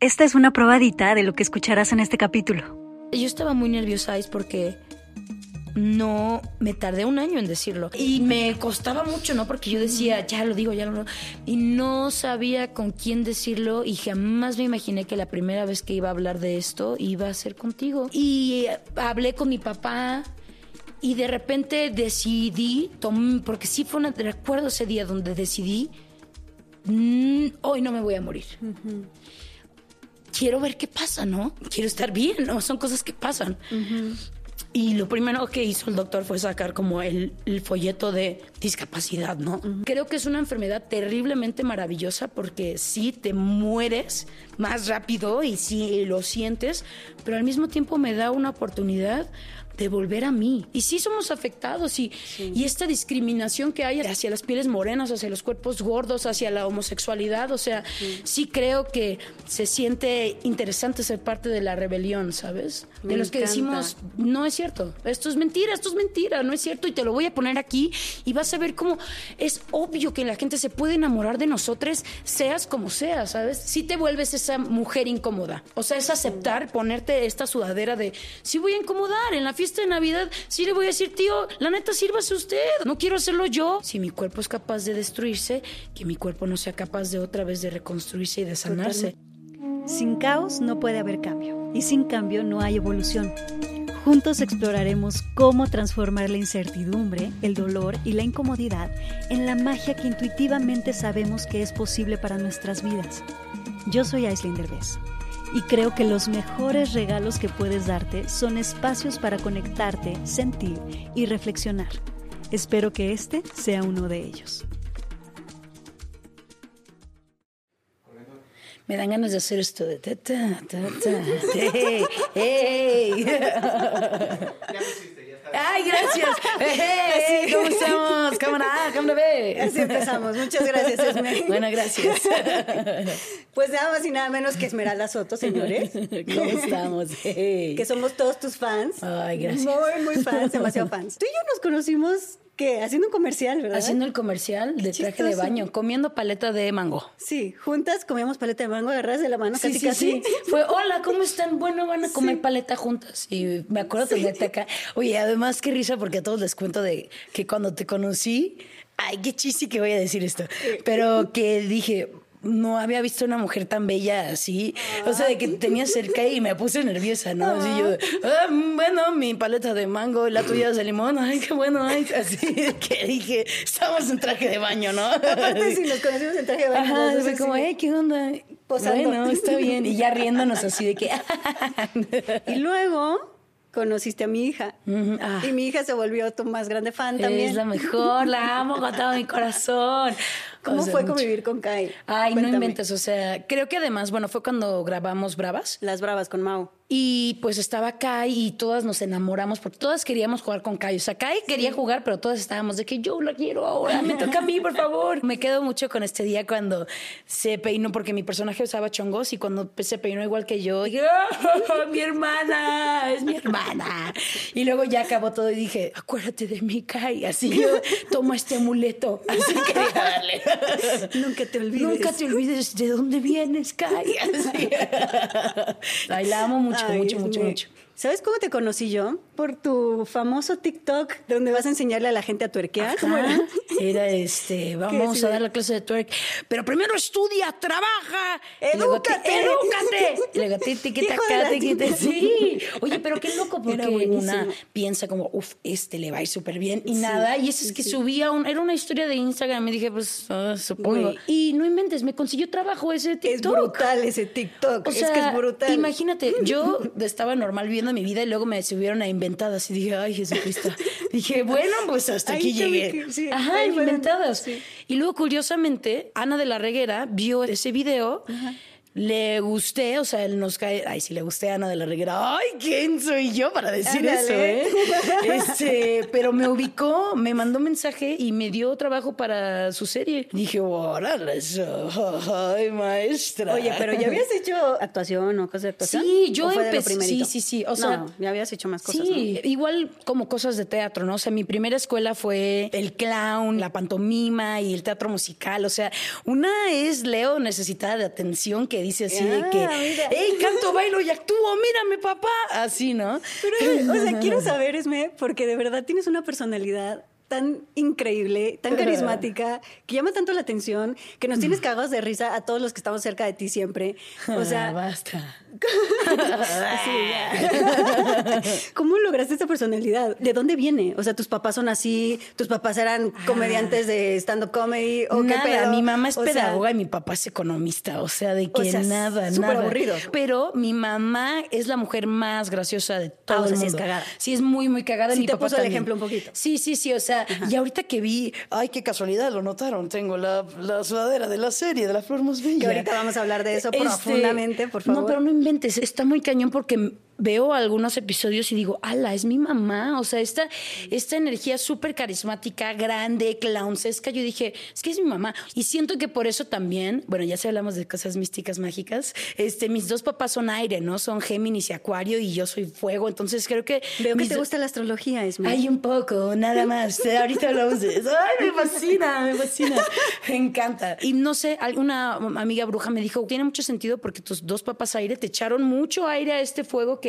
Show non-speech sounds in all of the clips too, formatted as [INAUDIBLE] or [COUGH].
Esta es una probadita de lo que escucharás en este capítulo. Yo estaba muy nerviosa, es porque no me tardé un año en decirlo y me costaba mucho, ¿no? Porque yo decía, ya lo digo, ya lo y no sabía con quién decirlo y jamás me imaginé que la primera vez que iba a hablar de esto iba a ser contigo. Y hablé con mi papá y de repente decidí, porque sí fue un recuerdo ese día donde decidí, mm, hoy no me voy a morir. Quiero ver qué pasa, ¿no? Quiero estar bien, ¿no? Son cosas que pasan. Y lo primero que hizo el doctor fue sacar como el, folleto de discapacidad, ¿no? Creo que es una enfermedad terriblemente maravillosa porque sí te mueres más rápido y sí lo sientes, pero al mismo tiempo me da una oportunidad de volver a mí. Y sí somos afectados y, y esta discriminación que hay hacia las pieles morenas, hacia los cuerpos gordos, hacia la homosexualidad, o sea, sí, creo que se siente interesante ser parte de la rebelión, ¿sabes? de los que decimos, no es cierto, esto es mentira, esto es mentira, no es cierto y te lo voy a poner aquí y vas a ver cómo es obvio que la gente se puede enamorar de nosotros, seas como seas, ¿sabes? Si te vuelves esa mujer incómoda, o sea, es aceptar ponerte esta sudadera de, sí voy a incomodar en la fiesta de Navidad, sí le voy a decir, tío, la neta, sírvase usted. No quiero hacerlo yo. Si mi cuerpo es capaz de destruirse, que mi cuerpo no sea capaz de otra vez de reconstruirse y de sanarse. Sin caos no puede haber cambio. Y sin cambio no hay evolución. Juntos exploraremos cómo transformar la incertidumbre, el dolor y la incomodidad en la magia que intuitivamente sabemos que es posible para nuestras vidas. Yo soy Aislinn Derbez y creo que los mejores regalos que puedes darte son espacios para conectarte, sentir y reflexionar. Espero que este sea uno de ellos. Me dan ganas de hacer esto de ta, ta, ta, [LAUGHS] hey, hey. Ay, gracias. [LAUGHS] Hey, ¿Cómo estamos? Cámara A, cámara B. Así empezamos. Muchas gracias, Esmeralda. [LAUGHS] Bueno, gracias. [LAUGHS] Pues nada más y nada menos que Esmeralda Soto, señores. ¿Cómo estamos? Que somos todos tus fans. Ay, gracias. Muy, muy fans, demasiado fans. Tú y yo nos conocimos ¿Qué? Haciendo un comercial, ¿verdad? Haciendo el comercial de traje de baño, comiendo paleta de mango. Sí, juntas comíamos paleta de mango, agarradas de la mano, sí, casi sí, casi. Sí. [LAUGHS] Fue, hola, ¿cómo están? Bueno, van a comer paleta juntas. Y me acuerdo tenerte acá. Oye, además, qué risa, porque a todos les cuento de que cuando te conocí, ay, qué chiste que voy a decir esto, pero que dije, no había visto una mujer tan bella así. O sea, de que tenía cerca y me puse nerviosa, ¿no? Así yo, ah, bueno, mi paleta de mango la tuya de limón, ay, qué bueno, ay, así que dije, estamos en traje de baño, ¿no? Aparte, si nos conocimos en traje de baño. Ajá, fue como, ay, ¿qué onda? Posando. Bueno, está bien. Y ya riéndonos así de que... [LAUGHS] y luego conociste a mi hija. Ah. Y mi hija se volvió tu más grande fan también. Es la mejor, la amo con todo mi [LAUGHS] corazón. ¿Cómo fue convivir con Kai? Ay, no inventes, o sea, creo que además, bueno, fue cuando grabamos Bravas. Las Bravas con Mau. Y pues estaba Kai y todas nos enamoramos porque todas queríamos jugar con Kai. O sea, Kai quería jugar, pero todas estábamos de que yo la quiero ahora, me toca a mí, por favor. [LAUGHS] Me quedo mucho con este día cuando se peinó, porque mi personaje usaba chongos y cuando se peinó igual que yo, dije, ¡Oh, [LAUGHS] mi hermana, es mi hermana. Y luego ya acabó todo y dije, acuérdate de mí, Kai. Así yo tomo este amuleto. [LAUGHS] Así que darle. Nunca te olvides. Nunca te olvides de dónde vienes, Kai. Así. Ay, la amo mucho, Ay, mucho, es mucho, muy- mucho. ¿Sabes cómo te conocí yo? Por tu famoso TikTok donde vas a enseñarle a la gente a tuerquear. ¿Cómo era? [LAUGHS] Este, vamos sí, a dar la clase de twerk, pero primero estudia, trabaja, ¡Edúcate! Edúcate. Y luego, ti, tiqui, [LAUGHS] Hijo de taca, la tiqui, chica. sí. Oye, pero qué loco porque una piensa como, uff, este le va a ir súper bien y nada. Y eso es que subía, un, era una historia de Instagram y dije, pues, ah, supongo. Y no inventes, me consiguió trabajo ese Es TikTok. brutal ese TikTok. O sea, es que es brutal. imagínate, yo estaba normal mi vida y luego me subieron a inventadas y dije, ay, Jesucristo. [LAUGHS] dije, bueno, pues hasta aquí llegué. que- sí, Ajá, inventadas. sí. Y luego, curiosamente, Ana de la Reguera vio ese video. Le gusté, o sea, él nos cae. Ay, si le gusté a Ana de la Reguera. Ay, ¿quién soy yo para decir Ándale. eso, eh? Este, pero me ubicó, me mandó mensaje y me dio trabajo para su serie. Dije, órale. Ay, maestra. Oye, pero ya habías hecho actuación o cosas de actuación. Sí, yo ¿O fue de lo empecé. Sí, sí, sí. O sea, no, ya habías hecho más cosas. sí, igual como cosas de teatro, ¿no? O sea, mi primera escuela fue el clown, la pantomima y el teatro musical. O sea, una es Leo necesitada de atención que dice así de que, Ah, mira. hey, canto, bailo y actúo, mírame, papá. Así, ¿no? Pero, o sea, quiero saber, Esme, porque de verdad tienes una personalidad tan increíble, tan carismática, que llama tanto la atención, que nos tienes cagados de risa a todos los que estamos cerca de ti siempre. O Ah, sea, basta. [LAUGHS] ¿cómo lograste esta personalidad? ¿De dónde viene? O sea, tus papás son así, tus papás eran comediantes de stand-up comedy, o qué nada, pedo? mi mamá es O sea, pedagoga y mi papá es economista, o sea, de que O sea, nada, súper nada. aburrido. Pero mi mamá es la mujer más graciosa de todo Ah, o sea, el sí es cagada. Sí, es muy, muy cagada. Sí mi te papá puso el ejemplo un poquito. Sí, sí, sí, o sea, y ahorita que vi, ay, qué casualidad, lo notaron, tengo la, la sudadera de la serie, de la flor más bella. Que ahorita vamos a hablar de eso Este, profundamente, por favor. No, pero no está muy cañón porque veo algunos episodios y digo, ala, es mi mamá. O sea, esta, esta energía súper carismática, grande, clownsesca. Yo dije, es que es mi mamá. Y siento que por eso también, bueno, ya si hablamos de cosas místicas, mágicas, este, mis dos papás son aire, ¿no? Son Géminis y Acuario y yo soy fuego. Entonces creo que. Veo que te gusta la astrología, Esme. Hay un poco, nada más. Ahorita hablamos de eso. Ay, me fascina, me fascina. Me encanta. Y no sé, alguna amiga bruja me dijo, tiene mucho sentido porque tus dos papás aire te echaron mucho aire a este fuego que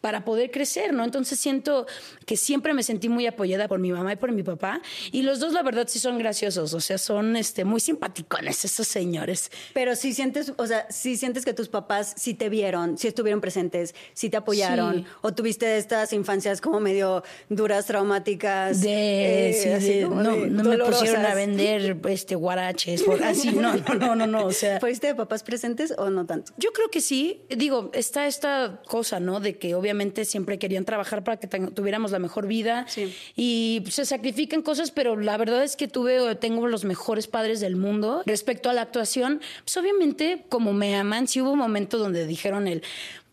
para poder crecer, ¿no? Entonces siento que siempre me sentí muy apoyada por mi mamá y por mi papá. Y los dos, la verdad, sí son graciosos. O sea, son este, muy simpaticones esos señores. Pero si sientes, o sea, si sientes que tus papás sí te vieron, sí estuvieron presentes, sí te apoyaron, Sí. o tuviste estas infancias como medio duras, traumáticas. De, eh, sí, así de- como no, de no me pusieron a vender este guaraches, por- así, no, no, no, no, no, o sea. [LAUGHS] ¿Fuiste de papás presentes o no tanto? Yo creo que sí. Digo, está esta cosa, ¿no? De que obviamente siempre querían trabajar para que tuviéramos la mejor vida. Sí. Y se sacrifican cosas, pero la verdad es que tuve, tengo los mejores padres del mundo. Respecto a la actuación, pues obviamente, como me aman, sí hubo un momento donde dijeron el,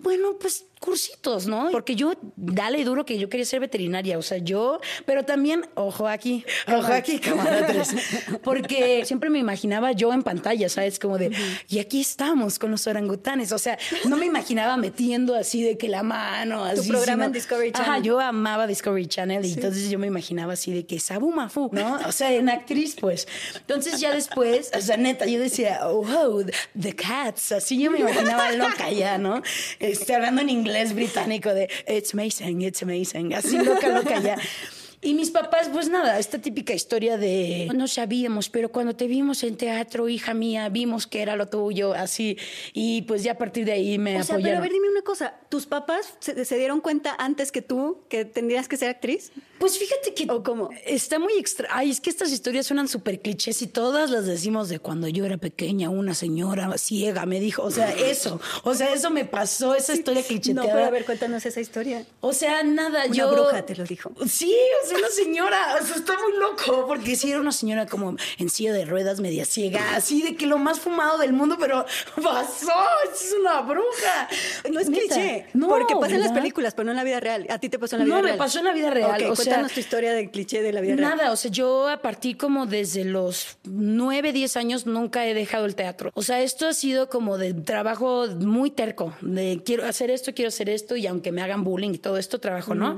bueno, pues cursitos, ¿no? Porque yo, dale duro que yo quería ser veterinaria, o sea, yo, pero también, ojo aquí, ojo aquí, cámara tres, [LAUGHS] porque siempre me imaginaba yo en pantalla, ¿sabes? Como de, y aquí estamos con los orangutanes, o sea, no me imaginaba metiendo así de que la mano, así. programa sino- en Discovery Ajá, Channel. yo amaba Discovery Channel y entonces yo me imaginaba así de que Sabu Mafu, ¿no? O sea, en actriz, pues. Entonces ya después, o sea, neta, yo decía, oh, wow, the cats, así yo me imaginaba loca ya, ¿no? Este, hablando en inglés británico de it's amazing, it's amazing, así loca, loca ya. Y mis papás, pues nada, esta típica historia de no sabíamos, pero cuando te vimos en teatro, hija mía, vimos que era lo tuyo, así. Y pues ya a partir de ahí me O sea, pero apoyaron. a ver, dime una cosa. ¿Tus papás se, se dieron cuenta antes que tú que tendrías que ser actriz? Pues fíjate que está muy extra. Ay, es que estas historias suenan súper clichés y todas las decimos de cuando yo era pequeña, una señora ciega me dijo, o sea, eso, o sea, eso me pasó, esa historia No, clicheteada. pero a ver, cuéntanos esa historia. O sea, nada, Una yo. bruja te lo dijo. Sí, o sea, una señora. O sea, está muy loco. Porque sí era una señora como en silla de ruedas, media ciega, así de que lo más fumado del mundo, pero pasó. Es una bruja. No es Neta. cliché. No, porque pasa en las películas, pero no en la vida real. A ti te pasó en la vida No, me real. pasó en la vida real, Ok, o sea- cuéntanos tu historia de cliché de la vida real. Nada, o sea, yo a partir como desde los 9, 10 años nunca he dejado el teatro. O sea, esto ha sido como de trabajo muy terco, de quiero hacer esto, quiero hacer esto, y aunque me hagan bullying y todo esto, trabajo, ¿no?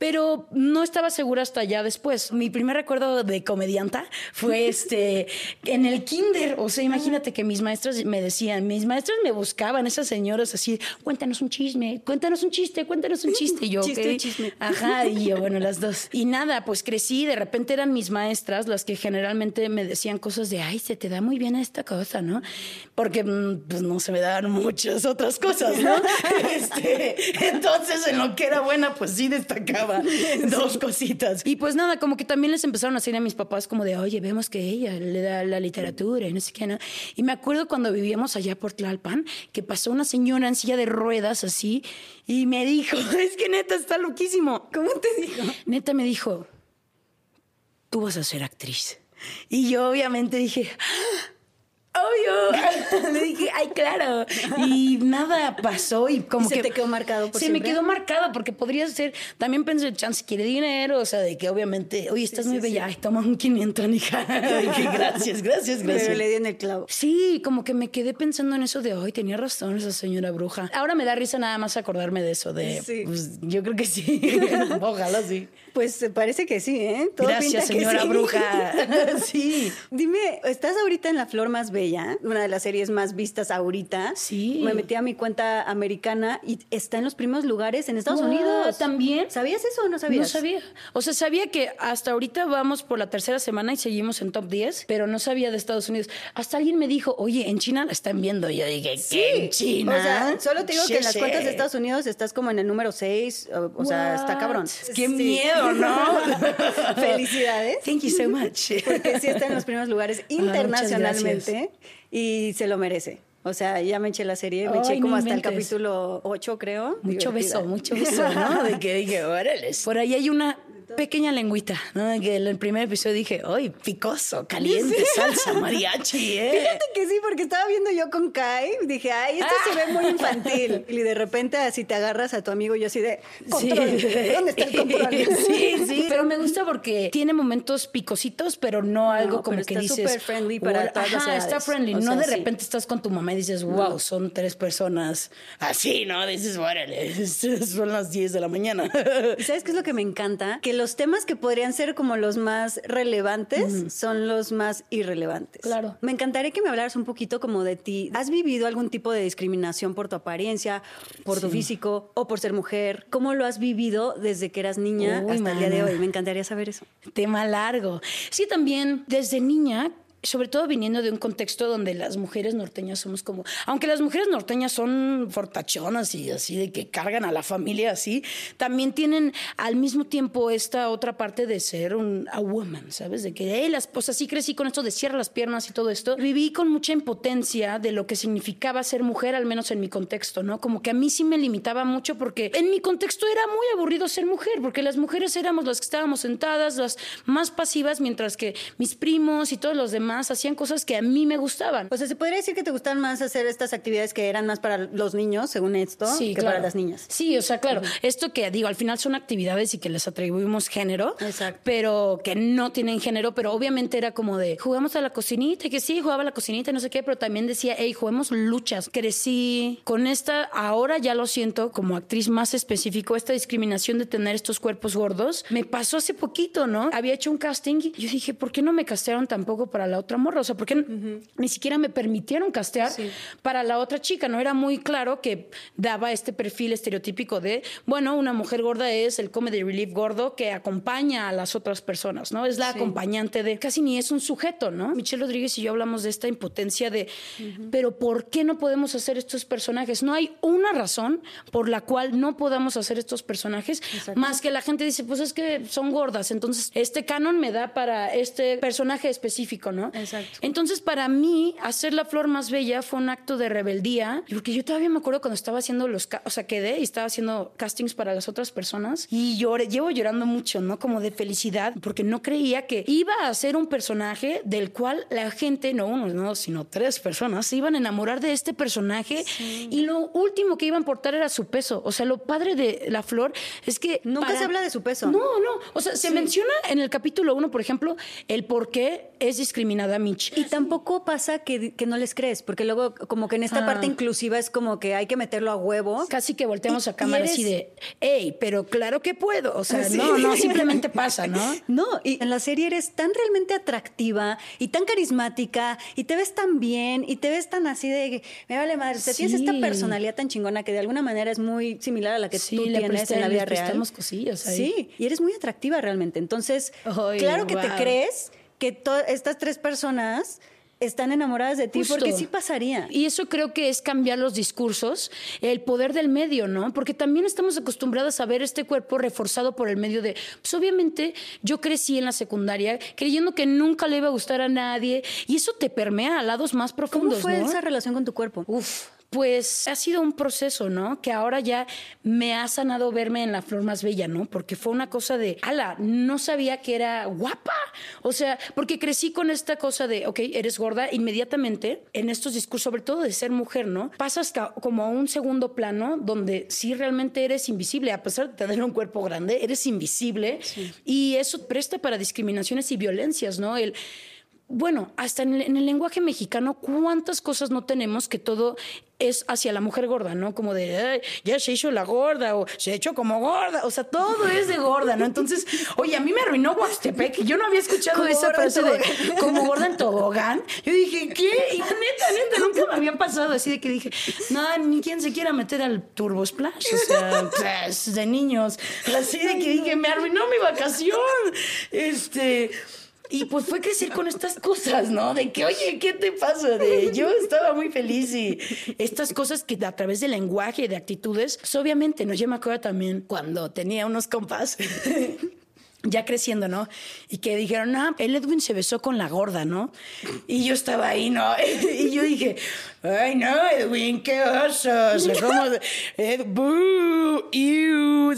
Pero no estaba segura hasta ya después. Mi primer recuerdo de comedianta fue [LAUGHS] este en el kinder. O sea, imagínate que mis maestras me decían, mis maestras me buscaban, esas señoras así, cuéntanos un chisme, cuéntanos un chiste, cuéntanos un chiste. Y yo, Chiste "Ok". o chisme. Ajá, y yo, bueno, las dos. Y nada, pues crecí, de repente eran mis maestras las que generalmente me decían cosas de, ay, se te da muy bien esta cosa, ¿no? Porque mm, pues no se me daban muchas otras cosas, ¿no? [LAUGHS] Este, entonces, en lo que era buena, pues sí destacaba [LAUGHS] dos cositas. Y pues nada, como que también les empezaron a decir a mis papás como de, oye, vemos que ella le da la literatura y no sé qué, ¿no? Y me acuerdo cuando vivíamos allá por Tlalpan, que pasó una señora en silla de ruedas así y me dijo, [LAUGHS] es que neta está loquísimo. ¿Cómo te dijo? Neta me dijo, tú vas a ser actriz. Y yo obviamente dije, obvio. [LAUGHS] Le dije, ay, claro. Y nada pasó y como se que... te quedó marcado por Se me quedó marcado porque podría ser... También pensé, chance quiere dinero, o sea, de que obviamente, oye, estás muy sí, bella, ay, toma un 500, hija. [LAUGHS] Dije, gracias, gracias, gracias. Pero le di en el clavo. Sí, como que me quedé pensando en eso de, ay, tenía razón esa señora bruja. Ahora me da risa nada más acordarme de eso, de, Sí. pues, yo creo que sí. [LAUGHS] Ojalá sí. Pues eh, parece que sí, ¿eh? Todo pinta Gracias, que señora sí. bruja. [LAUGHS] [LAUGHS] sí. Dime, ¿estás ahorita en La Flor Más Bella? Una de las series más vistas ahorita. Sí. Me metí a mi cuenta americana y está en los primeros lugares en Estados? Unidos. ¿También? ¿Sabías eso o no sabías? No sabía. O sea, sabía que hasta ahorita vamos por la tercera semana y seguimos en top 10, pero no sabía de Estados Unidos. Hasta alguien me dijo, oye, en China la están viendo. Y yo dije, ¿qué? ¿En China? O sea, solo te digo que en las cuentas de Estados Unidos estás como en el número 6. O, o sea, está cabrón. Qué Sí. miedo, ¿no? [LAUGHS] Felicidades. Thank you so much. Porque sí está en los primeros lugares muchas internacionalmente y se lo merece. O sea, ya me eché la serie, me Ay, eché no como hasta el capítulo 8, creo. Mucho Divertida. beso, mucho beso, ¿no? [LAUGHS] De que dije, órale. Por ahí hay una pequeña lengüita, ¿no? Que en el primer episodio dije, ¡ay, picoso, caliente, salsa, mariachi, [LAUGHS] eh! Fíjate que sí, porque estaba viendo yo con Kai, dije, ay, esto se ve muy infantil. [LAUGHS] Y de repente así te agarras a tu amigo y yo así de, control, ¿dónde está el control? [LAUGHS] Sí, sí. Pero me gusta porque tiene momentos picositos, pero no algo como pero que está dices. súper friendly para "Wow". todas Ajá, está friendly. O no de sí. repente estás con tu mamá y dices, wow, son tres personas. Así, ¿no? Dices, órale, son las 10 de la mañana. ¿Y sabes qué es lo que me encanta? Que los temas que podrían ser como los más relevantes son los más irrelevantes. Claro. Me encantaría que me hablaras un poquito como de ti. ¿Has vivido algún tipo de discriminación por tu apariencia, por tu físico o por ser mujer? ¿Cómo lo has vivido desde que eras niña Uy, hasta el día de hoy? Me encantaría saber eso. Tema largo. Sí, también desde niña, sobre todo viniendo de un contexto donde las mujeres norteñas somos como, aunque las mujeres norteñas son fortachonas y así de que cargan a la familia así, también tienen al mismo tiempo esta otra parte de ser un a woman, ¿sabes? De que, hey, las, pues así crecí con esto de cierra las piernas y todo esto. Viví con mucha impotencia de lo que significaba ser mujer, al menos en mi contexto, ¿no? Como que a mí sí me limitaba mucho porque en mi contexto era muy aburrido ser mujer, porque las mujeres éramos las que estábamos sentadas, las más pasivas, mientras que mis primos y todos los demás hacían cosas que a mí me gustaban. O sea, ¿se podría decir que te gustan más hacer estas actividades que eran más para los niños, según esto, Sí, que claro. para las niñas? Sí, o sea, claro. Esto que digo, al final son actividades y que les atribuimos género, Exacto. pero que no tienen género, pero obviamente era como de jugamos a la cocinita, y que sí, jugaba a la cocinita no sé qué, pero también decía, hey, juguemos luchas. Crecí con esta, ahora ya lo siento como actriz más específico, esta discriminación de tener estos cuerpos gordos. Me pasó hace poquito, ¿no? Había hecho un casting y yo dije, ¿por qué no me castearon tampoco para la otra morra? O sea, ¿por qué ni siquiera me permitieron castear para la otra chica? No era muy claro que daba este perfil estereotípico de, bueno, una mujer gorda es el comedy relief gordo que acompaña a las otras personas, ¿no? Es la acompañante de, casi ni es un sujeto, ¿no? Michelle Rodríguez y yo hablamos de esta impotencia de, pero ¿por qué no podemos hacer estos personajes? No hay una razón por la cual no podamos hacer estos personajes, más que la gente dice, pues es que son gordas, entonces este canon me da para este personaje específico, ¿no? Exacto. Entonces, para mí, hacer la flor más bella fue un acto de rebeldía, porque yo todavía me acuerdo cuando estaba haciendo los, o sea, quedé y estaba haciendo castings para las otras personas y lloré, llevo llorando mucho, ¿no? Como de felicidad, porque no creía que iba a ser un personaje del cual la gente, no uno, no, sino tres personas, se iban a enamorar de este personaje y lo último que iban a importar era su peso. O sea, lo padre de la flor es que... Nunca para- se habla de su peso. No, no. O sea, se menciona en el capítulo uno, por ejemplo, el por qué es Mitch. Y tampoco pasa que, que no les crees, porque luego como que en esta Ah. parte inclusiva es como que hay que meterlo a huevo. Casi que volteamos Y- a cámara y eres- así de, hey, pero claro que puedo. O sea, Sí. no, no, simplemente pasa, ¿no? [LAUGHS] No, y en la serie eres tan realmente atractiva y tan carismática y te ves tan bien y te ves tan así de, me vale madre, o sea, tienes esta personalidad tan chingona que de alguna manera es muy similar a la que Sí, tú tienes presté- en la vida real. cosillas ahí. Sí, y eres muy atractiva realmente. Entonces, claro que te crees que estas tres personas están enamoradas de ti Justo. porque sí pasaría. Y eso creo que es cambiar los discursos, el poder del medio, ¿no? Porque también estamos acostumbradas a ver este cuerpo reforzado por el medio de, pues obviamente yo crecí en la secundaria creyendo que nunca le iba a gustar a nadie y eso te permea a lados más ¿Cómo profundos, fue ¿no? esa relación con tu cuerpo? Uf, pues ha sido un proceso, ¿no? Que ahora ya me ha sanado verme en la flor más bella, ¿no? Porque fue una cosa de, ala, no sabía que era guapa. O sea, porque crecí con esta cosa de, ok, eres gorda, inmediatamente en estos discursos, sobre todo de ser mujer, ¿no? Pasas como a un segundo plano donde sí realmente eres invisible, a pesar de tener un cuerpo grande, eres invisible. Y eso presta para discriminaciones y violencias, ¿no? El, bueno, hasta en el, lenguaje mexicano, ¿cuántas cosas no tenemos que todo es hacia la mujer gorda, ¿no? Como de, ya se hizo la gorda o se ha hecho como gorda, o sea, todo es de gorda, ¿no? Entonces, oye, a mí me arruinó Huastepec, yo no había escuchado esa frase de como gorda en tobogán. Yo dije, ¿qué? Y neta, neta, nunca me había pasado así de que dije, no, ni quien se quiera meter al Turbo Splash, o sea, pues, de niños, así de que dije, me arruinó mi vacación. Este... Y pues fue crecer con estas cosas, ¿no? De que, oye, ¿qué te pasa? De yo estaba muy feliz y estas cosas que a través del lenguaje y de actitudes, pues obviamente, ¿no? Yo me acuerdo también cuando tenía unos compas [LAUGHS] ya creciendo, ¿no? Y que dijeron, ah, el Edwin se besó con la gorda, ¿no? Y yo estaba ahí, ¿no? [LAUGHS] Y yo dije, ay, no, Edwin, qué oso. como, Ed,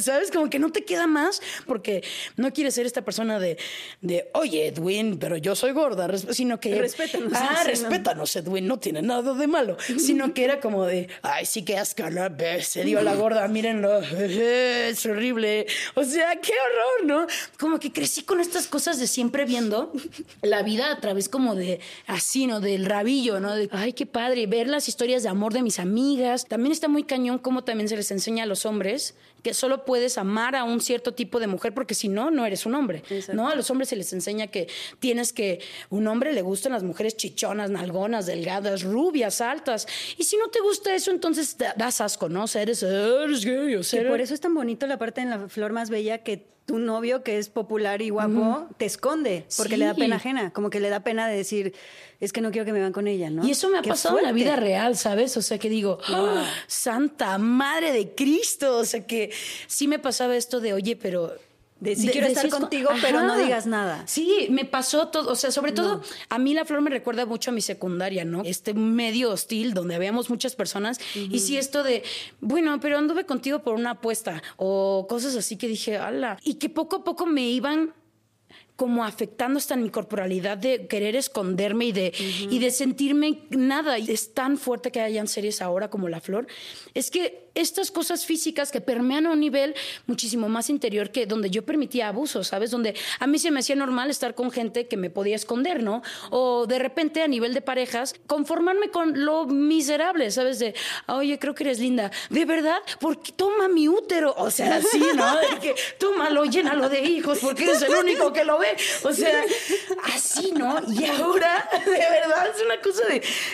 ¿sabes? Como que no te queda más porque no quieres ser esta persona de, de oye, Edwin, pero yo soy gorda, sino que... Respétanos. Ah, respétanos, Edwin, no tiene nada de malo. Sino que era como de, ay, sí que asco, ¿no? Se dio la gorda, mírenlo, [LAUGHS] es horrible. O sea, qué horror, ¿no? como que crecí con estas cosas de siempre viendo la vida a través como de así, ¿no? Del rabillo, ¿no? De, ay, qué padre, ver las historias de amor de mis amigas. También está muy cañón como también se les enseña a los hombres que solo puedes amar a un cierto tipo de mujer porque si no, no eres un hombre, ¿no? A los hombres se les enseña que tienes que, un hombre le gustan las mujeres chichonas, nalgonas, delgadas, rubias, altas. Y si no te gusta eso, entonces das asco, ¿no? O sea, eres, gay, o sea... Por eso es tan bonito la parte en la flor más bella que tu novio que es popular y guapo te esconde porque le da pena ajena, como que le da pena de decir, es que no quiero que me van con ella, ¿no? Y eso me ha pasado en la vida real, ¿sabes? O sea, que digo, ¡Ah! Santa Madre de Cristo, o sea, que sí me pasaba esto de, oye, pero de si quiero estar contigo, pero no digas nada. Sí, me pasó todo, o sea, sobre todo a mí la flor me recuerda mucho a mi secundaria, ¿no? Este medio hostil donde habíamos muchas personas y sí esto de, bueno, pero anduve contigo por una apuesta o cosas así que dije, ala, y que poco a poco me iban como afectando hasta en mi corporalidad de querer esconderme y de, y de sentirme nada. Y es tan fuerte que hayan series ahora como La Flor. Es que estas cosas físicas que permean a un nivel muchísimo más interior que donde yo permitía abusos, ¿sabes? Donde a mí se me hacía normal estar con gente que me podía esconder, ¿no? O de repente a nivel de parejas, conformarme con lo miserable, ¿sabes? De, oye, creo que eres linda. ¿De verdad? Porque toma mi útero. O sea, así, ¿no? De que tómalo, llénalo de hijos porque eres el único que lo ve. O sea, así, ¿no? Y ahora, de verdad, es una cosa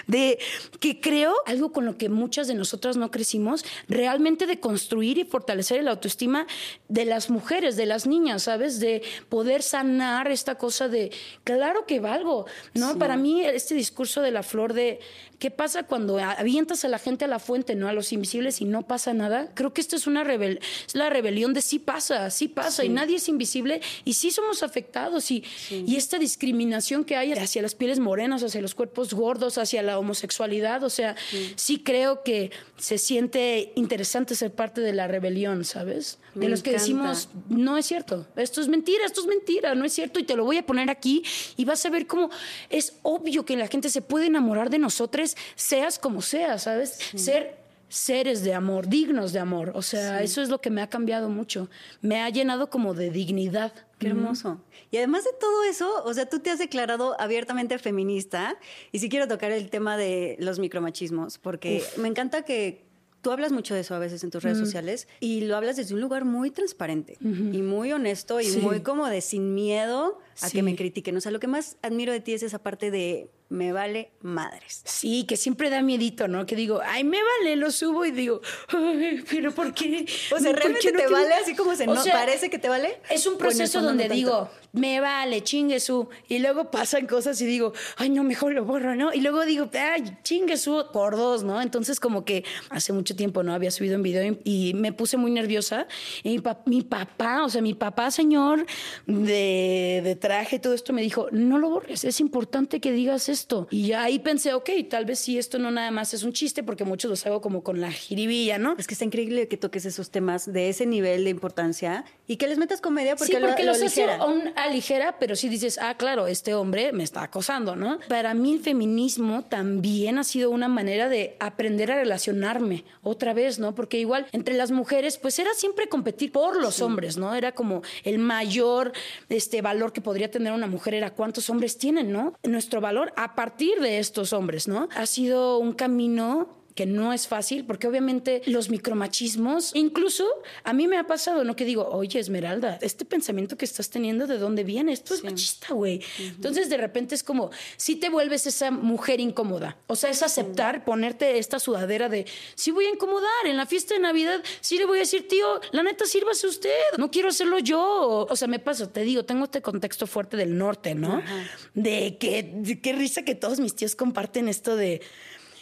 de que creo algo con lo que muchas de nosotras no crecimos, realmente de construir y fortalecer el autoestima de las mujeres, de las niñas, ¿sabes? De poder sanar esta cosa de, claro que valgo, ¿no? Para mí este discurso de la flor de, ¿qué pasa cuando avientas a la gente a la fuente, ¿no? A los invisibles y no pasa nada? Creo que esto es una rebel es la rebelión de sí pasa, sí pasa y nadie es invisible y sí somos afectados y, y esta discriminación que hay hacia las pieles morenas, hacia los cuerpos gordos, hacia la homosexualidad, o sea, sí creo que se siente interesante ser parte de la rebelión, ¿sabes? de los que decimos, no es cierto, esto es mentira, esto es mentira, no es cierto, y te lo voy a poner aquí y vas a ver cómo es obvio que la gente se puede enamorar de nosotros, seas como seas, ¿sabes? Ser seres de amor, dignos de amor. O sea, eso es lo que me ha cambiado mucho. Me ha llenado como de dignidad. Qué hermoso. Y además de todo eso, o sea, tú te has declarado abiertamente feminista. Y sí quiero tocar el tema de los micromachismos, porque me encanta que Tú hablas mucho de eso a veces en tus redes sociales y lo hablas desde un lugar muy transparente y muy honesto y muy como de sin miedo a que me critiquen. O sea, lo que más admiro de ti es esa parte de me vale madres. Sí, que siempre da miedito, ¿no? Que digo, ay, me vale, lo subo y digo, ay, pero ¿por qué? O sea, ¿realmente te vale así como se no, parece que te vale? Es un proceso donde digo, me vale, chingue su. Y luego pasan cosas y digo, ay, no, mejor lo borro, ¿no? Y luego digo, ay, chingue su por dos, ¿no? Entonces, como que hace mucho tiempo, ¿no? Había subido un video y, me puse muy nerviosa. Y mi, papá, o sea, mi papá, señor de, de traje, todo esto, me dijo, no lo borres, es importante que digas esto. Y ahí pensé, ok, tal vez sí, esto no nada más es un chiste, porque muchos los hago como con la jiribilla, ¿no? Es que está increíble que toques esos temas de ese nivel de importancia y que les metas comedia porque, sí, porque lo, los hace aligera. a ligera, pero sí dices, ah, claro, este hombre me está acosando, ¿no? Para mí el feminismo también ha sido una manera de aprender a relacionarme otra vez, ¿no? Porque igual entre las mujeres, pues era siempre competir por los hombres, ¿no? Era como el mayor este, valor que podría tener una mujer, era cuántos hombres tienen, ¿no? Nuestro valor a partir de estos hombres, ¿no? Ha sido un camino que no es fácil, porque obviamente los micromachismos, incluso a mí me ha pasado, ¿no? Que digo, oye, Esmeralda, este pensamiento que estás teniendo, ¿de dónde viene? Esto es machista, güey. Entonces, de repente es como, si te vuelves esa mujer incómoda. O sea, es aceptar, ponerte esta sudadera de, sí voy a incomodar, en la fiesta de Navidad, sí le voy a decir, tío, la neta, sírvase usted, no quiero hacerlo yo. O sea, me pasa, te digo, tengo este contexto fuerte del norte, ¿no? De que, qué risa que todos mis tíos comparten esto de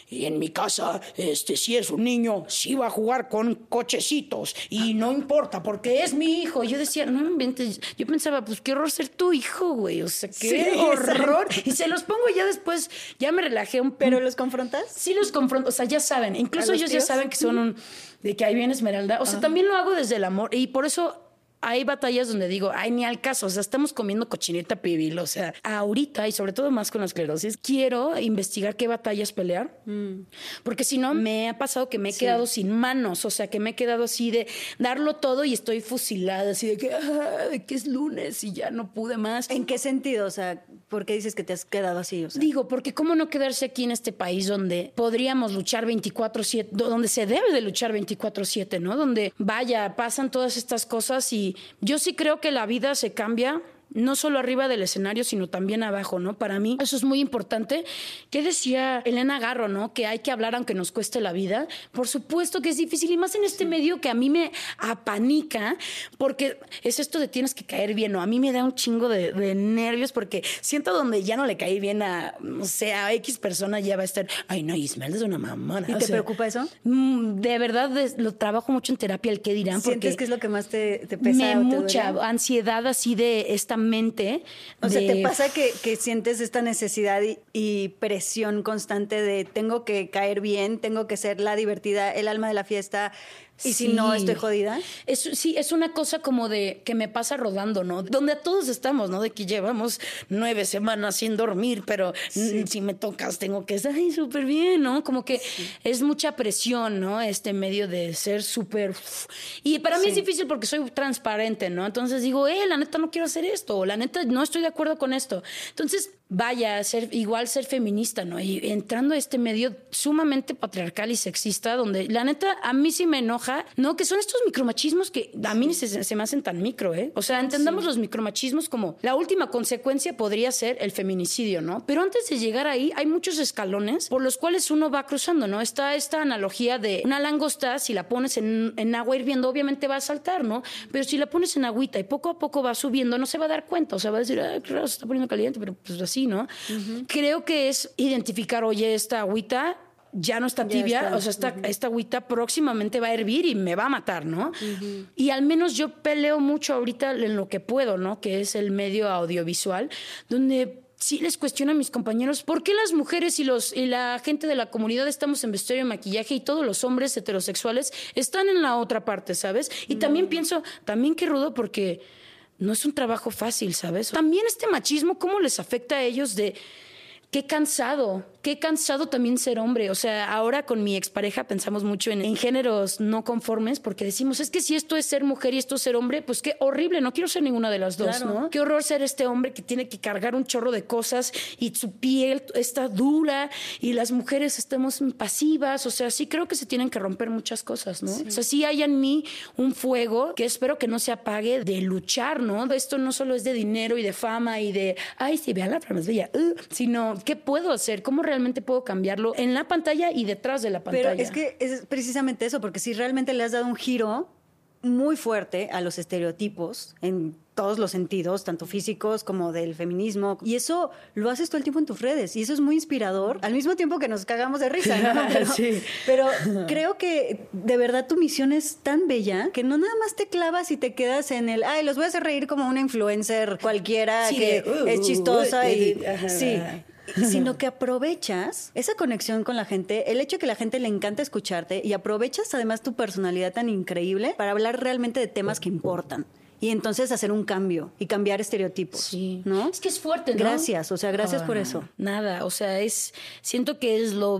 y en mi casa, este, si es un niño, sí va a jugar con cochecitos y no importa porque es mi hijo. yo decía, no inventes. Yo pensaba, pues qué horror ser tu hijo, güey. O sea, qué [LAUGHS] horror. Y se los pongo ya después, ya me relajé un ¿Pero los confrontas? Sí, los confronto. O sea, ya saben. Incluso ellos ya saben que son un. de que ahí viene Esmeralda. O sea, también lo hago desde el amor. Y por eso hay batallas donde digo, ay, ni al caso, o sea, estamos comiendo cochineta pibil, o sea, ahorita y sobre todo más con la esclerosis, quiero investigar qué batallas pelear, mm. porque si no, me ha pasado que me he quedado sin manos, o sea, que me he quedado así de darlo todo y estoy fusilada, así de que, ah, de que es lunes y ya no pude más. ¿En qué sentido? O sea, ¿por qué dices que te has quedado así? O sea? Digo, porque cómo no quedarse aquí en este país donde podríamos luchar 24/7, donde se debe de luchar 24/7, ¿no? Donde, vaya, pasan todas estas cosas y yo sí creo que la vida se cambia no solo arriba del escenario, sino también abajo, ¿no? Para mí eso es muy importante. ¿Qué decía Elena Garro, ¿no? Que hay que hablar aunque nos cueste la vida. Por supuesto que es difícil y más en este medio que a mí me apanica porque es esto de tienes que caer bien, ¿no? A mí me da un chingo de, nervios porque siento donde ya no le caí bien a, no sé, a X persona ya va a estar, ay, no, Ismael es una mamona. ¿Y te preocupa eso? Mm, de verdad lo trabajo mucho en terapia, el qué dirán. ¿Sientes que es lo que más te, te pesa? Me mucha ansiedad así de esta mente. O sea, ¿te pasa que, que sientes esta necesidad y, presión constante de tengo que caer bien, tengo que ser la divertida, el alma de la fiesta? Y si no, estoy jodida. Es, sí, es una cosa como de que me pasa rodando, ¿no? Donde todos estamos, ¿no? De que llevamos nueve semanas sin dormir, pero si me tocas tengo que estar súper bien, ¿no? Como que es mucha presión, ¿no? Este medio de ser súper... Y para mí es difícil porque soy transparente, ¿no? Entonces digo, eh, la neta no quiero hacer esto, o la neta no estoy de acuerdo con esto. Entonces, vaya, ser, igual ser feminista, ¿no? Y entrando a este medio sumamente patriarcal y sexista, donde la neta a mí sí me enoja, ¿no? Que son estos micromachismos que a mí se, me hacen tan micro, ¿eh? O sea, entendamos los micromachismos como la última consecuencia podría ser el feminicidio, ¿no? Pero antes de llegar ahí hay muchos escalones por los cuales uno va cruzando, ¿no? Está esta analogía de una langosta, si la pones en, en agua hirviendo, obviamente va a saltar, ¿no? Pero si la pones en agüita y poco a poco va subiendo, no se va a dar cuenta, o sea, va a decir, ah, claro, se está poniendo caliente, pero pues así ¿no? Creo que es identificar, oye, esta agüita ya no está tibia, o sea, esta, esta, agüita próximamente va a hervir y me va a matar, ¿no? Y al menos yo peleo mucho ahorita en lo que puedo, ¿no? Que es el medio audiovisual, donde sí les cuestiono a mis compañeros por qué las mujeres y, los, y la gente de la comunidad estamos en vestuario y maquillaje y todos los hombres heterosexuales están en la otra parte, ¿sabes? Y también pienso, también qué rudo porque no es un trabajo fácil, ¿sabes? También este machismo, ¿cómo les afecta a ellos de qué cansado, qué cansado también ser hombre. O sea, ahora con mi expareja pensamos mucho en, géneros no conformes porque decimos, es que si esto es ser mujer y esto es ser hombre, pues qué horrible, no quiero ser ninguna de las dos, ¿no? Qué horror ser este hombre que tiene que cargar un chorro de cosas y su piel está dura y las mujeres estamos pasivas. O sea, sí creo que se tienen que romper muchas cosas, ¿no? O sea, sí hay en mí un fuego que espero que no se apague de luchar, ¿no? Esto no solo es de dinero y de fama y de, ay, si vean la más bella, uh, sino qué puedo hacer, cómo realmente puedo cambiarlo en la pantalla y detrás de la pantalla. Pero es que es precisamente eso, porque si realmente le has dado un giro muy fuerte a los estereotipos en todos los sentidos, tanto físicos como del feminismo. Y eso lo haces todo el tiempo en tus redes. Y eso es muy inspirador, al mismo tiempo que nos cagamos de risa. ¿no? [LAUGHS] Pero, Sí. pero creo que de verdad tu misión es tan bella que no nada más te clavas y te quedas en el, ay, los voy a hacer reír como una influencer cualquiera Sí, que de, uh, es chistosa uh, y uh, ajá. sí. Sino [LAUGHS] que aprovechas esa conexión con la gente, el hecho de que la gente le encanta escucharte y aprovechas además tu personalidad tan increíble para hablar realmente de temas que importan. Y entonces hacer un cambio y cambiar estereotipos. Sí. ¿No? Es que es fuerte, ¿no? Gracias, o sea, gracias por Ah, eso. Nada, o sea, es siento que es lo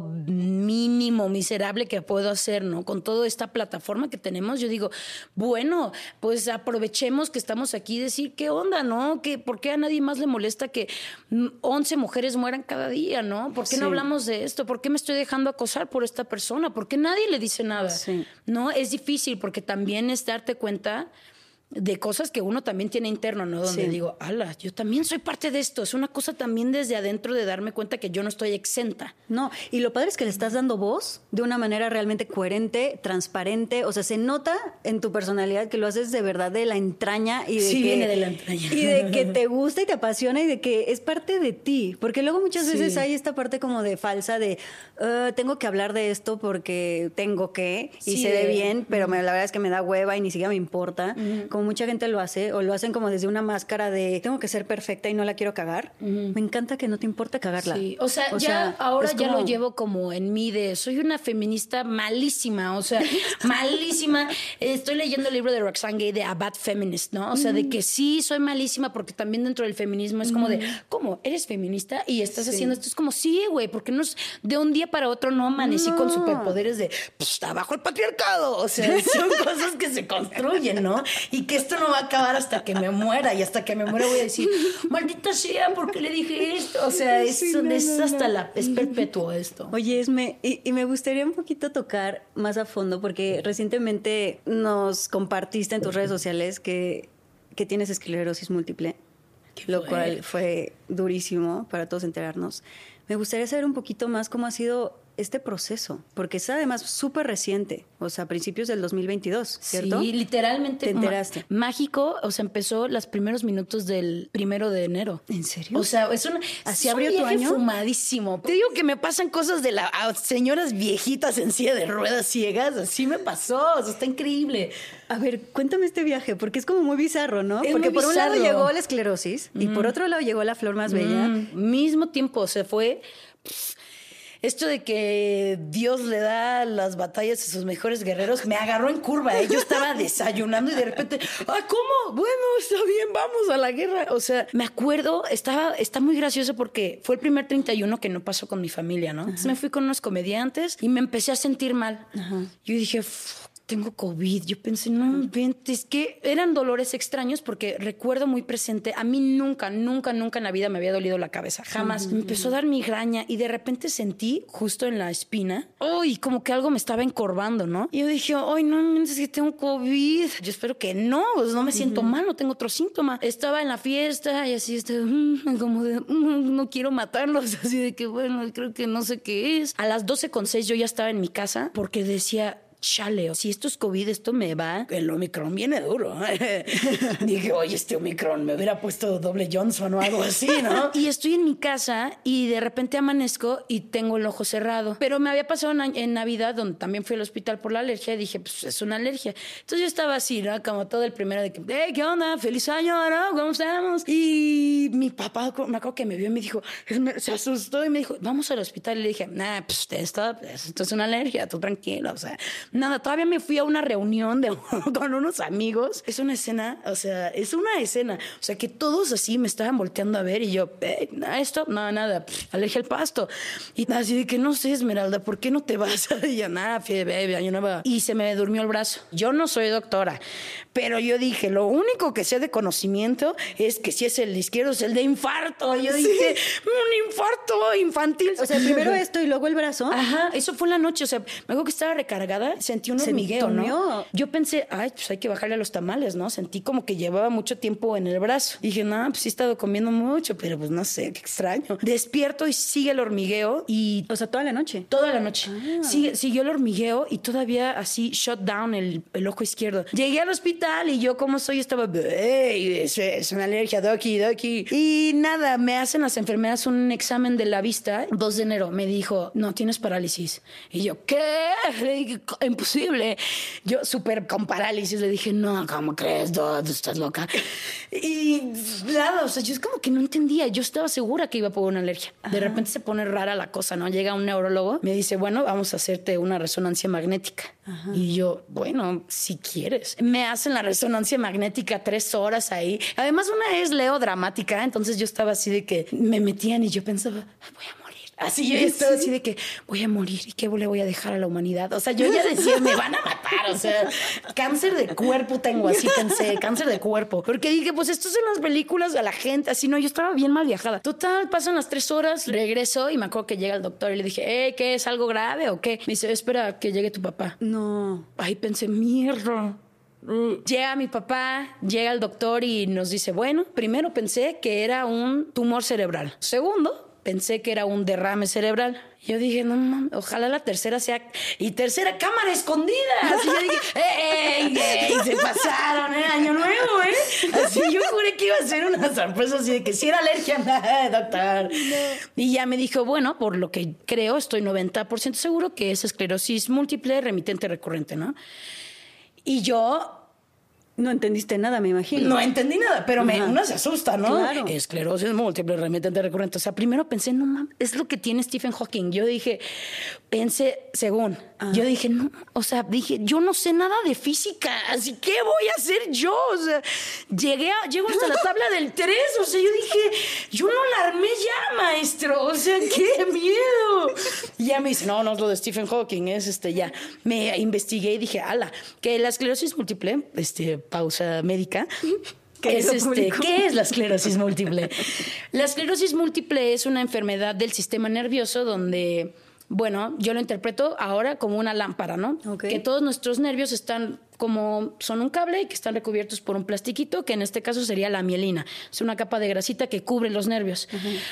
mínimo miserable que puedo hacer, ¿no? Con toda esta plataforma que tenemos, yo digo, bueno, pues aprovechemos que estamos aquí y decir qué onda, ¿no? Que por qué a nadie más le molesta que mm, 11 mujeres mueran cada día, ¿no? ¿Por qué Sí. no hablamos de esto? ¿Por qué me estoy dejando acosar por esta persona? ¿Por qué nadie le dice nada? Sí. No, es difícil porque también es darte cuenta de cosas que uno también tiene interno, ¿no? Donde Sí. digo, ala, yo también soy parte de esto. Es una cosa también desde adentro de darme cuenta que yo no estoy exenta. No, y lo padre es que le estás dando voz de una manera realmente coherente, transparente, o sea, se nota en tu personalidad que lo haces de verdad de la entraña y de Sí, que viene de la entraña. y de que [LAUGHS] te gusta y te apasiona y de que es parte de ti, porque luego muchas Sí. veces hay esta parte como de falsa de "Ah, tengo que hablar de esto porque tengo que y se ve bien, pero me- la verdad es que me da hueva y ni siquiera me importa, como mucha gente lo hace o lo hacen como desde una máscara de tengo que ser perfecta y no la quiero cagar. Me encanta que no te importa cagarla. Sí, o sea, ya ahora ya como- lo llevo como en mí de soy una feminista malísima, o sea, [LAUGHS] malísima. Estoy leyendo el libro de Roxane Gay de A Bad Feminist, ¿no? O sea, de que sí soy malísima porque también dentro del feminismo es como de, ¿cómo? ¿Eres feminista? Y estás haciendo esto. Es como, sí, güey, porque no es de un día para otro no amanecí con superpoderes de, pues está bajo el patriarcado. O sea, son [LAUGHS] cosas que se construyen, ¿no? Y que esto no va a acabar hasta que me muera y hasta que me muera voy a decir, [LAUGHS] maldita sea, ¿por qué le dije esto? O sea, es, Sí, no, es hasta la, es perpetuo esto. Oye, Esme, y, y me gustaría un poquito tocar más a fondo, porque recientemente nos compartiste en tus redes sociales que, que tienes esclerosis múltiple, lo cual fue durísimo para todos enterarnos. Me gustaría saber un poquito más cómo ha sido este proceso, porque es además súper reciente, o sea, a principios del 2022, ¿cierto? Sí, literalmente. Te enteraste. mágico, o sea, empezó los primeros minutos del primero de enero. ¿En serio? O sea, es una. ¿Así es un abrió tu año? fumadísimo. Te digo que me pasan cosas de las señoras viejitas en silla de ruedas ciegas. Así me pasó. O sea, está increíble. A ver, cuéntame este viaje, porque es como muy bizarro, ¿no? Es porque por un lado llegó la esclerosis y por otro lado llegó la flor más bella. Mm, mismo tiempo, se fue. Esto de que Dios le da las batallas a sus mejores guerreros me agarró en curva. ¿eh? Yo estaba desayunando y de repente, ¡ay, cómo! Bueno, está bien, vamos a la guerra. O sea, me acuerdo, estaba, está muy gracioso porque fue el primer 31 que no pasó con mi familia, ¿no? Entonces me fui con unos comediantes y me empecé a sentir mal. Yo dije, "Fuck, tengo COVID. Yo pensé, no inventes, que eran dolores extraños porque recuerdo muy presente, a mí nunca, nunca, nunca en la vida me había dolido la cabeza, jamás. Me empezó a dar migraña y de repente sentí justo en la espina, uy, como que algo me estaba encorvando, ¿no? Y yo dije, ay, no inventes que tengo COVID. Yo espero que no, pues no me siento mal, no tengo otro síntoma. Estaba en la fiesta y así, estaba, [LAUGHS] mm, como de, mm, no quiero matarlos, [LAUGHS] así de que, bueno, creo que no sé qué es. A las 12 con 6 yo ya estaba en mi casa porque decía, chale, si esto es COVID, esto me va. El Omicron viene duro. [LAUGHS] Dije, oye, este Omicron me hubiera puesto doble Johnson o algo así, ¿no? [LAUGHS] y estoy en mi casa y de repente amanezco y tengo el ojo cerrado. Pero me había pasado en, Navidad, donde también fui al hospital por la alergia, y dije, pues es una alergia. Entonces yo estaba así, ¿no? Como todo el primero de que, hey, ¿qué onda? Feliz año, ¿no? ¿Cómo estamos? Y mi papá, me acuerdo que me vio y me dijo, se asustó y me dijo, vamos al hospital. Y le dije, nah, pues esto, esto es una alergia, tú tranquilo, o sea, nada, todavía me fui a una reunión de, [LAUGHS] con unos amigos. Es una escena, o sea, es una escena. O sea, que todos así me estaban volteando a ver y yo, "Eh, esto, no, nada, pff, alergia al pasto. Y así de que no sé, Esmeralda, ¿por qué no te vas? [LAUGHS] Y ya, nada, baby, yo no va. Y se me durmió el brazo. Yo no soy doctora, pero yo dije, lo único que sé de conocimiento es que si es el izquierdo es el de infarto. Yo dije, un infarto infantil. O sea, primero esto y luego el brazo. Ajá, eso fue en la noche. O sea, me acuerdo que estaba recargada sentí un hormigueo, ¿no? Yo pensé, ay, pues hay que bajarle a los tamales, ¿no? Sentí como que llevaba mucho tiempo en el brazo. Dije, no, pues sí he estado comiendo mucho, pero pues no sé, qué extraño. Despierto y sigue el hormigueo y O sea, toda la noche. Toda la noche. Sigue- siguió el hormigueo y todavía así shut down el, el ojo izquierdo. Llegué al hospital y yo, como soy, estaba, "Ey, es, es una alergia, doki, doki. Y nada, me hacen las enfermeras un examen de la vista. 2 de enero me dijo, no, tienes parálisis. Y yo, ¿qué? Imposible. Yo, súper con parálisis, le dije, no, ¿cómo crees? Tú estás loca. Y nada, o sea, yo es como que no entendía. Yo estaba segura que iba por una alergia. De repente se pone rara la cosa, ¿no? Llega un neurólogo, me dice, bueno, vamos a hacerte una resonancia magnética. Y yo, bueno, si quieres. Me hacen la resonancia magnética tres horas ahí. Además, una es leo dramática, entonces yo estaba así de que me metían y yo pensaba, voy a morir. Así yo estaba así de que voy a morir y qué le voy a dejar a la humanidad. O sea, yo ya decía, me van a matar. O sea, cáncer de cuerpo tengo, así pensé, cáncer de cuerpo. Porque dije, pues esto es en las películas a la gente, así no, yo estaba bien mal viajada. Total, pasan las tres horas, regreso y me acuerdo que llega el doctor y le dije, eh, ¿qué es algo grave o qué? Me dice, espera que llegue tu papá. No. Ay, pensé, mierda. Llega mi papá, llega el doctor y nos dice, bueno, primero pensé que era un tumor cerebral. Segundo, pensé que era un derrame cerebral. Yo dije, no mames, ojalá la tercera sea. Y tercera, cámara escondida. Así yo dije, ¡ey, ey! Se pasaron, ¿eh? Año nuevo, ¿eh? Así yo juré que iba a ser una sorpresa así de que si era alergia, [LAUGHS] doctor. Y ya me dijo, bueno, por lo que creo, estoy 90% seguro que es esclerosis múltiple remitente recurrente, ¿no? Y yo No entendiste nada, me imagino. no entendí nada, pero me, uno se asusta, ¿no? Claro. Esclerosis múltiple remitente recurrente. O sea, primero pensé, no mames, es lo que tiene Stephen Hawking. Yo dije, pensé, según, Ah. yo dije, no, o sea, dije, yo no sé nada de física, así que voy a hacer yo. O sea, llegué a, llego hasta la tabla del 3, o sea, yo dije, yo no la armé ya, maestro. O sea, qué [LAUGHS] miedo. Y ya me dice, no, no es lo de Stephen Hawking, es este, ya. Me investigué y dije, ala, que la esclerosis múltiple, este, pausa médica. Es este. ¿Qué es la esclerosis [LAUGHS] múltiple? La esclerosis múltiple es una enfermedad del sistema nervioso donde, bueno, yo lo interpreto ahora como una lámpara, ¿no? Que todos nuestros nervios están como son un cable y que están recubiertos por un plastiquito, que en este caso sería la mielina. Es una capa de grasita que cubre los nervios.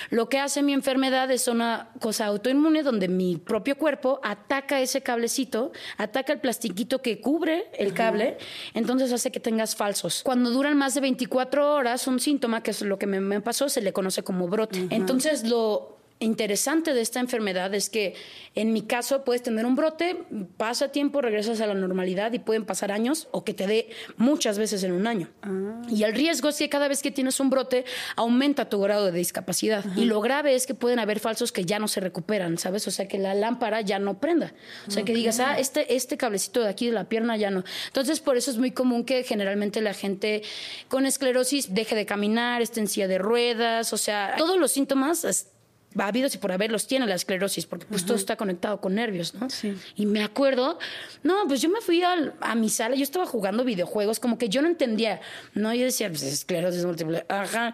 Lo que hace mi enfermedad es una cosa autoinmune donde mi propio cuerpo ataca ese cablecito, ataca el plastiquito que cubre el cable, entonces hace que tengas falsos. Cuando duran más de 24 horas, un síntoma, que es lo que me, me pasó, se le conoce como brote. Entonces lo interesante de esta enfermedad es que en mi caso puedes tener un brote, pasa tiempo, regresas a la normalidad y pueden pasar años o que te dé muchas veces en un año. Y el riesgo es que cada vez que tienes un brote aumenta tu grado de discapacidad. Y lo grave es que pueden haber falsos que ya no se recuperan, ¿sabes? O sea, que la lámpara ya no prenda. O sea, que digas, ah, este, este cablecito de aquí de la pierna ya no. Entonces, por eso es muy común que generalmente la gente con esclerosis deje de caminar, esté en silla de ruedas, o sea, todos los síntomas habidos y por haberlos tiene la esclerosis, porque pues todo está conectado con nervios, ¿no? Sí. Y me acuerdo, no, pues yo me fui al- a mi sala, yo estaba jugando videojuegos, como que yo no entendía, ¿no? Yo decía, pues esclerosis múltiple, ajá.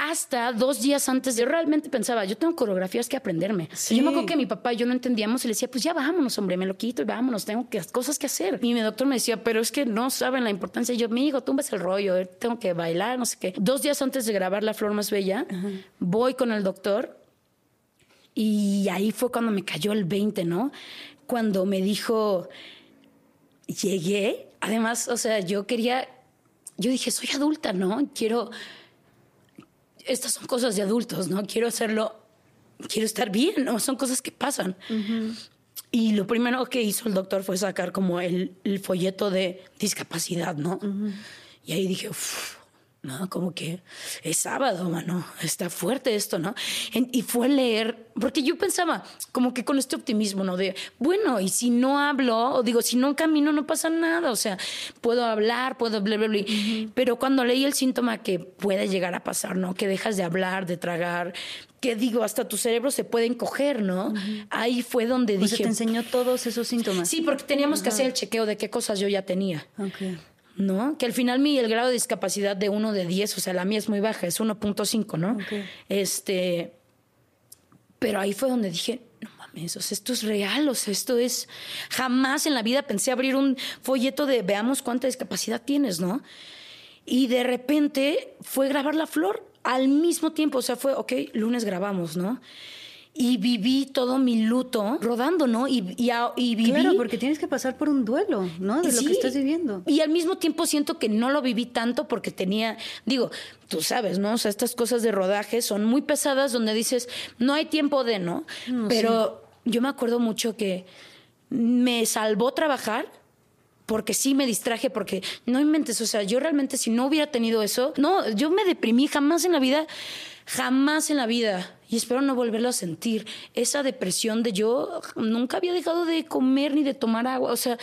Hasta dos días antes de realmente pensaba, yo tengo coreografías que aprenderme. Sí. Yo me acuerdo que mi papá y yo no entendíamos y le decía, pues ya vámonos, hombre, me lo quito y vámonos, tengo que, cosas que hacer. Y mi doctor me decía, pero es que no saben la importancia. Y yo, mi hijo, tumbas el rollo, eh, tengo que bailar, no sé qué. Dos días antes de grabar La Flor Más Bella, voy con el doctor y ahí fue cuando me cayó el 20, ¿no? Cuando me dijo, llegué, además, o sea, yo quería, yo dije, soy adulta, ¿no? Quiero, estas son cosas de adultos, ¿no? Quiero hacerlo, quiero estar bien, ¿no? Son cosas que pasan. Y lo primero que hizo el doctor fue sacar como el, el folleto de discapacidad, ¿no? Y ahí dije, "Uf, no, como que es sábado, mano, está fuerte esto, ¿no? En- y fue leer, porque yo pensaba, como que con este optimismo, ¿no? De, bueno, y si no hablo, o digo, si no camino, no pasa nada, o sea, puedo hablar, puedo bla, bla, bla. Pero cuando leí el síntoma que puede llegar a pasar, ¿no? Que dejas de hablar, de tragar, que digo, hasta tu cerebro se puede encoger, ¿no? Ahí fue donde dije... te enseñó todos esos síntomas. Sí, porque teníamos que hacer el chequeo de qué cosas yo ya tenía. Ok. ¿No? Que al final mi el grado de discapacidad de 1 de 10, o sea, la mía es muy baja, es 1.5, ¿no? Este, pero ahí fue donde dije, no mames, mames, o sea, esto es real, o sea, esto es, jamás en la vida pensé abrir un folleto de veamos cuánta discapacidad tienes, ¿no? Y de repente fue grabar la flor al mismo tiempo, o sea, fue, ok, lunes grabamos, ¿no? Y viví todo mi luto rodando, ¿no? Y, y, y viví... Claro, porque tienes que pasar por un duelo, ¿no? De lo que estás viviendo. Y al mismo tiempo siento que no lo viví tanto porque tenía, digo, tú sabes, ¿no? O sea, estas cosas de rodaje son muy pesadas donde dices, no hay tiempo de, ¿no? Pero yo me acuerdo mucho que me salvó trabajar porque sí me distraje, porque no inventes, o sea, yo realmente si no hubiera tenido eso, no, yo me deprimí jamás en la vida, jamás en la vida y espero no volverlo a sentir. Esa depresión de yo nunca había dejado de comer ni de tomar agua. O sea,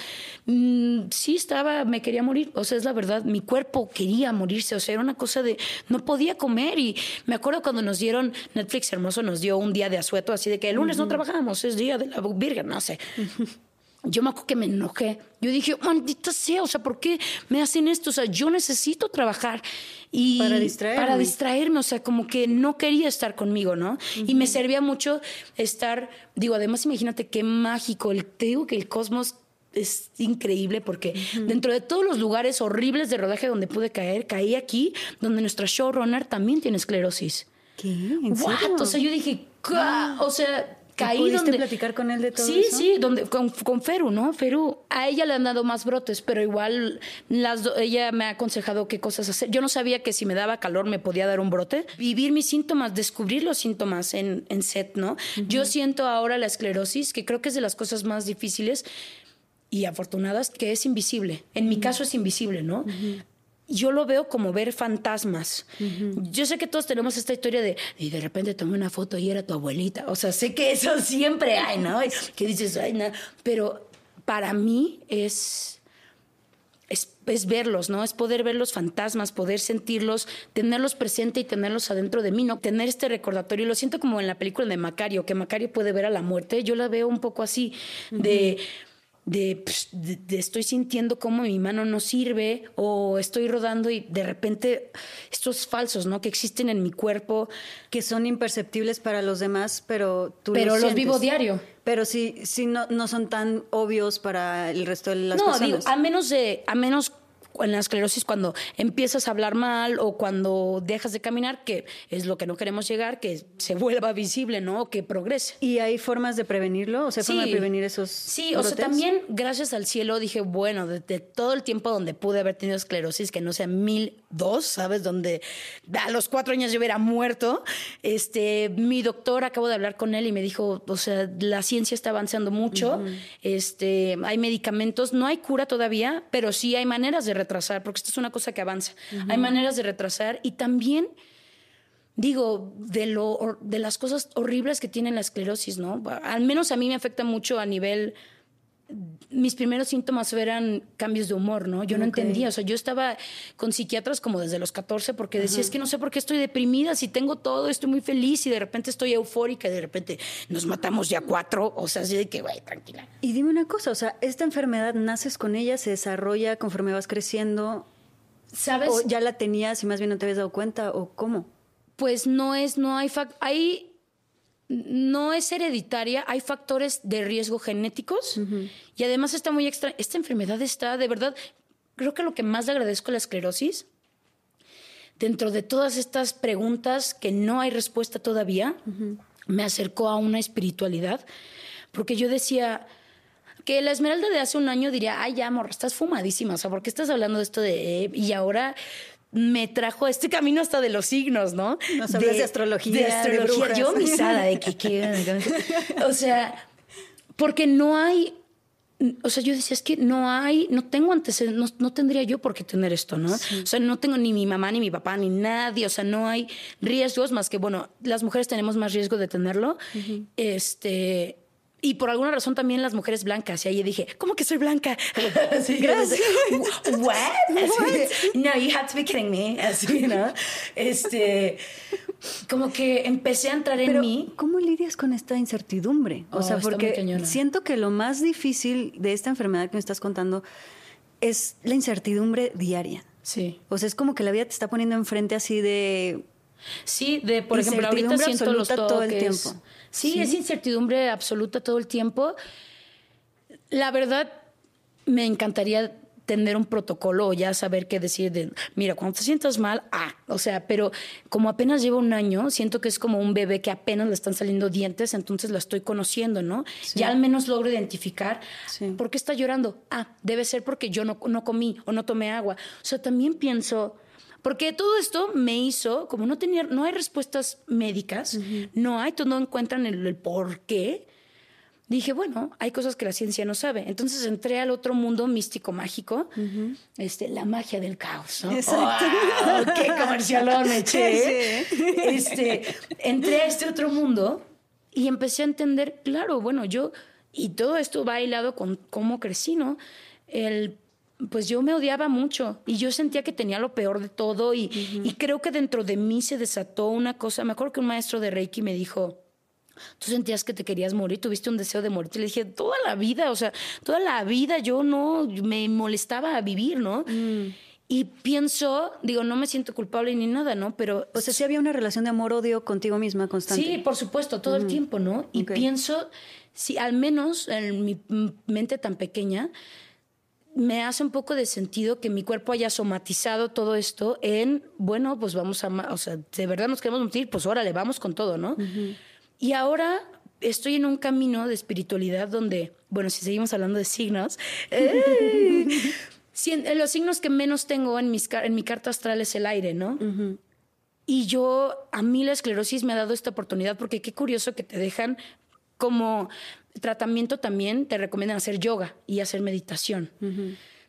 mm, sí estaba, me quería morir. O sea, es la verdad, mi cuerpo quería morirse. O sea, era una cosa de no podía comer. Y me acuerdo cuando nos dieron, Netflix hermoso nos dio un día de asueto, así de que el lunes no trabajamos, es día de la Virgen, no sé [LAUGHS] yo me acuerdo que me enojé. Yo dije, maldita sea, o sea, ¿por qué me hacen esto? O sea, yo necesito trabajar. Y para distraerme. Para distraerme, o sea, como que no quería estar conmigo, ¿no? Y me servía mucho estar, digo, además imagínate qué mágico, el, te digo que el cosmos es increíble porque dentro de todos los lugares horribles de rodaje donde pude caer, caí aquí, donde nuestra showrunner también tiene esclerosis. ¿Qué? ¿En O sea, yo dije, o sea, caí ¿Pudiste donde... platicar con él de todo sí, eso? Sí, sí, donde, con, con, Feru, ¿no? Feru, a ella le han dado más brotes, pero igual las ella me ha aconsejado qué cosas hacer. Yo no sabía que si me daba calor me podía dar un brote. Vivir mis síntomas, descubrir los síntomas en, en set, ¿no? Yo siento ahora la esclerosis, que creo que es de las cosas más difíciles y afortunadas, que es invisible. En mi caso es invisible, ¿no? Yo lo veo como ver fantasmas. Yo sé que todos tenemos esta historia de, y de repente tomé una foto y era tu abuelita. O sea, sé que eso [LAUGHS] siempre hay, ¿no? Que dices, ay, no. Pero para mí es, es, es, verlos, ¿no? Es poder ver los fantasmas, poder sentirlos, tenerlos presente y tenerlos adentro de mí, ¿no? Tener este recordatorio. Lo siento como en la película de Macario, que Macario puede ver a la muerte. Yo la veo un poco así, de pues, de, de, estoy sintiendo como mi mano no sirve o estoy rodando y de repente estos falsos, ¿no? Que existen en mi cuerpo. Que son imperceptibles para los demás, pero tú Pero los, los vivo diario. Pero sí, sí no, no son tan obvios para el resto de las personas. No, digo, a menos de, a menos en la esclerosis cuando empiezas a hablar mal o cuando dejas de caminar, que es lo que no queremos llegar, que se vuelva visible, ¿no? Que progrese. ¿Y hay formas de prevenirlo? O sea, ¿formas de prevenir esos Sí, o sea, también gracias al cielo dije, bueno, desde todo el tiempo donde pude haber tenido esclerosis, que no sea mil dos, ¿sabes? Donde a los cuatro años yo hubiera muerto, este, mi doctor, acabo de hablar con él y me dijo, o sea, la ciencia está avanzando mucho, este, hay medicamentos, no hay cura todavía, pero sí hay maneras de retrasar, porque esto es una cosa que avanza. Hay maneras de retrasar y también digo, de, lo, de las cosas horribles que tiene la esclerosis, ¿no? Al menos a mí me afecta mucho a nivel mis primeros síntomas eran cambios de humor, ¿no? Yo no entendía, o sea, yo estaba con psiquiatras como desde los 14 porque decía, es que no sé por qué estoy deprimida, si tengo todo, estoy muy feliz y de repente estoy eufórica y de repente nos matamos ya cuatro, o sea, así de que, güey, tranquila. Y dime una cosa, o sea, ¿esta enfermedad naces con ella, se desarrolla conforme vas creciendo? ¿Sabes? ¿O ya la tenías y más bien no te habías dado cuenta o cómo? Pues no es, no hay, hay no es hereditaria, hay factores de riesgo genéticos y además está muy extra. Esta enfermedad está, de verdad, creo que lo que más le agradezco a la esclerosis, dentro de todas estas preguntas que no hay respuesta todavía, me acercó a una espiritualidad, porque yo decía que la Esmeralda de hace un año diría, ay, ya, morra, estás fumadísima, o sea, ¿por qué estás hablando de esto de... y ahora me trajo este camino hasta de los signos, ¿no? Nos de, de astrología. De astrología. Yo misada de que, que o sea, porque no hay o sea, yo decía, es que no hay, no tengo antecedentes, no, tendría yo por qué tener esto, ¿no? O sea, no tengo ni mi mamá, ni mi papá, ni nadie, o sea, no hay riesgos más que, bueno, las mujeres tenemos más riesgo de tenerlo. Este, y por alguna razón también las mujeres blancas. Y ahí dije, ¿cómo que soy blanca? [LAUGHS] [LAUGHS] [LAUGHS] Así, Gracias. What? no, you have to be kidding me. Así, ¿no? Este, como que empecé a entrar en mí. ¿Cómo lidias con esta incertidumbre? O Oh, sea, muy porque siento que lo más difícil de esta enfermedad que me estás contando es la incertidumbre diaria. Sí. O sea, es como que la vida te está poniendo enfrente así de Sí, de por ejemplo, ahorita siento los toques. todo el tiempo. Sí, es incertidumbre absoluta todo el tiempo. La verdad, me encantaría tener un protocolo o ya saber qué decir de, mira, cuando te sientas mal, ah, o sea, pero como apenas llevo un año, siento que es como un bebé que apenas le están saliendo dientes, entonces la estoy conociendo, ¿no? Ya al menos logro identificar por qué está llorando. Ah, debe ser porque yo no, no comí o no tomé agua. O sea, también pienso, porque todo esto me hizo, como no tenía, no hay respuestas médicas, no hay, no encuentran el, el por qué dije, bueno, hay cosas que la ciencia no sabe. Entonces entré al otro mundo místico mágico, este, la magia del caos. ¿no? Exacto. ¡Qué comercialón me [LAUGHS] eché! Este, entré a este otro mundo y empecé a entender, claro, bueno, yo, y todo esto va hilado con cómo crecí, ¿no? El pues yo me odiaba mucho y yo sentía que tenía lo peor de todo y, y creo que dentro de mí se desató una cosa. Me acuerdo que un maestro de Reiki me dijo, tú sentías que te querías morir, tuviste un deseo de morir. Y le dije, toda la vida, o sea, toda la vida yo no me molestaba a vivir, ¿no? Mm. Y pienso, digo, no me siento culpable ni nada, ¿no? Pero... O sea, sí había una relación de amor-odio contigo misma constante. Sí, por supuesto, todo el tiempo, ¿no? Y pienso, si al menos en mi mente tan pequeña, me hace un poco de sentido que mi cuerpo haya somatizado todo esto en, bueno, pues vamos a, o sea, de verdad nos queremos morir, pues órale, vamos con todo, ¿no? Y ahora estoy en un camino de espiritualidad donde, bueno, si seguimos hablando de signos, [LAUGHS] eh, los signos que menos tengo en, mis, en mi carta astral es el aire, ¿no? Y yo, a mí la esclerosis me ha dado esta oportunidad porque qué curioso que te dejan como tratamiento también, te recomiendan hacer yoga y hacer meditación.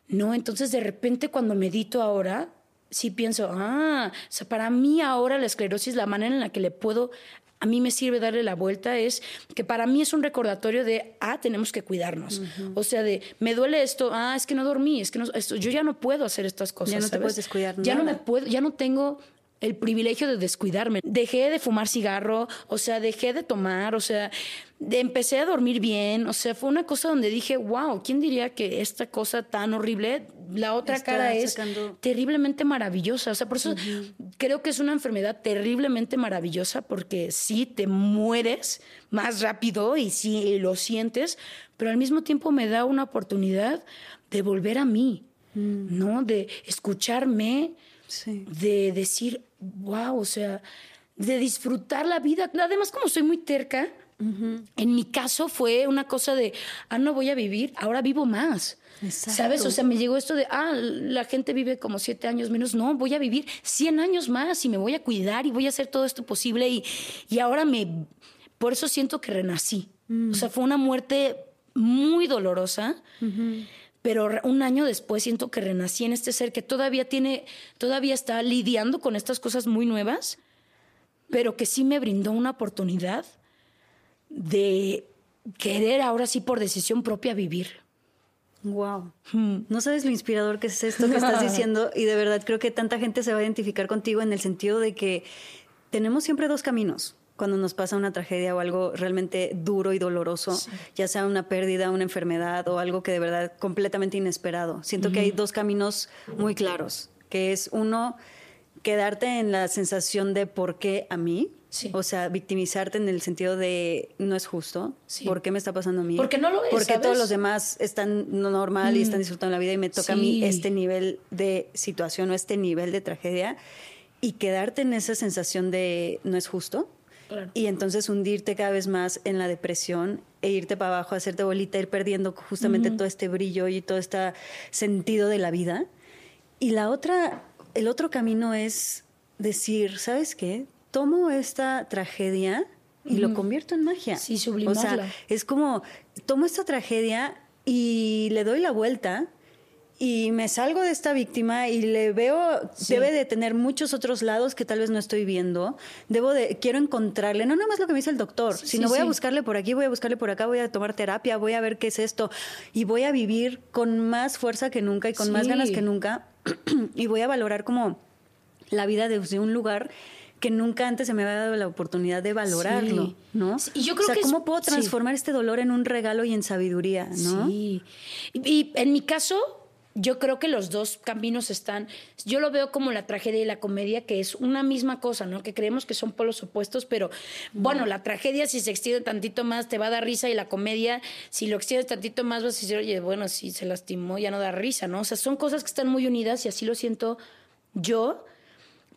No, entonces de repente cuando medito ahora, sí pienso, ah, o sea, para mí ahora la esclerosis, la manera en la que le puedo a mí me sirve darle la vuelta es que para mí es un recordatorio de, ah, tenemos que cuidarnos. O sea, de, me duele esto, ah, es que no dormí, es que no, esto, yo ya no puedo hacer estas cosas. Ya no te puedes descuidar. Ya no me puedo, ya no tengo el privilegio de descuidarme. Dejé de fumar cigarro, o sea, dejé de tomar, o sea, empecé a dormir bien, o sea, fue una cosa donde dije, wow, ¿quién diría que esta cosa tan horrible, la otra cara es terriblemente maravillosa? O sea, por eso creo que es una enfermedad terriblemente maravillosa porque sí te mueres más rápido y sí lo sientes, pero al mismo tiempo me da una oportunidad de volver a mí, mm. ¿no? De escucharme de decir, wow, o sea, de disfrutar la vida. Además, como soy muy terca, en mi caso fue una cosa de, ah, no voy a vivir, ahora vivo más. ¿Sabes? O sea, me llegó esto de, ah, la gente vive como siete años menos. No, voy a vivir cien años más y me voy a cuidar y voy a hacer todo esto posible. Y, y ahora me. Por eso siento que renací. O sea, fue una muerte muy dolorosa pero un año después siento que renací en este ser que todavía tiene, todavía está lidiando con estas cosas muy nuevas, pero que sí me brindó una oportunidad de querer ahora sí por decisión propia vivir. Wow. Hmm. No sabes lo inspirador que es esto que estás [LAUGHS] diciendo y de verdad creo que tanta gente se va a identificar contigo en el sentido de que tenemos siempre dos caminos cuando nos pasa una tragedia o algo realmente duro y doloroso, ya sea una pérdida, una enfermedad o algo que de verdad completamente inesperado. Siento que hay dos caminos muy claros, que es uno, quedarte en la sensación de por qué a mí, O sea, victimizarte en el sentido de no es justo. ¿Por qué me está pasando a mí? Porque no lo es. Porque todos los demás están normal y están disfrutando la vida y me toca a mí este nivel de situación o este nivel de tragedia. Y quedarte en esa sensación de no es justo. Y entonces hundirte cada vez más en la depresión e irte para abajo, hacerte bolita, ir perdiendo justamente todo este brillo y todo este sentido de la vida. Y la otra, el otro camino es decir, ¿sabes qué? Tomo esta tragedia y lo convierto en magia. Sí, sublimarla. O sea, es como, tomo esta tragedia y le doy la vuelta y me salgo de esta víctima y le veo, debe de tener muchos otros lados que tal vez no estoy viendo. Debo de, quiero encontrarle, no nada más lo que me dice el doctor, sino voy a buscarle por aquí, voy a buscarle por acá, voy a tomar terapia, voy a ver qué es esto y voy a vivir con más fuerza que nunca y con más ganas que nunca [CLEARS THROAT] y voy a valorar como la vida desde un lugar que nunca antes se me había dado la oportunidad de valorarlo, ¿no? y yo creo o sea, ¿cómo puedo transformar este dolor en un regalo y en sabiduría, no? Sí. y en mi caso, yo creo que los dos caminos están, yo lo veo como la tragedia y la comedia, que es una misma cosa, ¿no? Que creemos que son polos opuestos, pero bueno, la tragedia si se extiende tantito más te va a dar risa y la comedia, si lo extiendes tantito más vas a decir, oye, bueno, si se lastimó ya no da risa, ¿no? O sea, son cosas que están muy unidas y así lo siento yo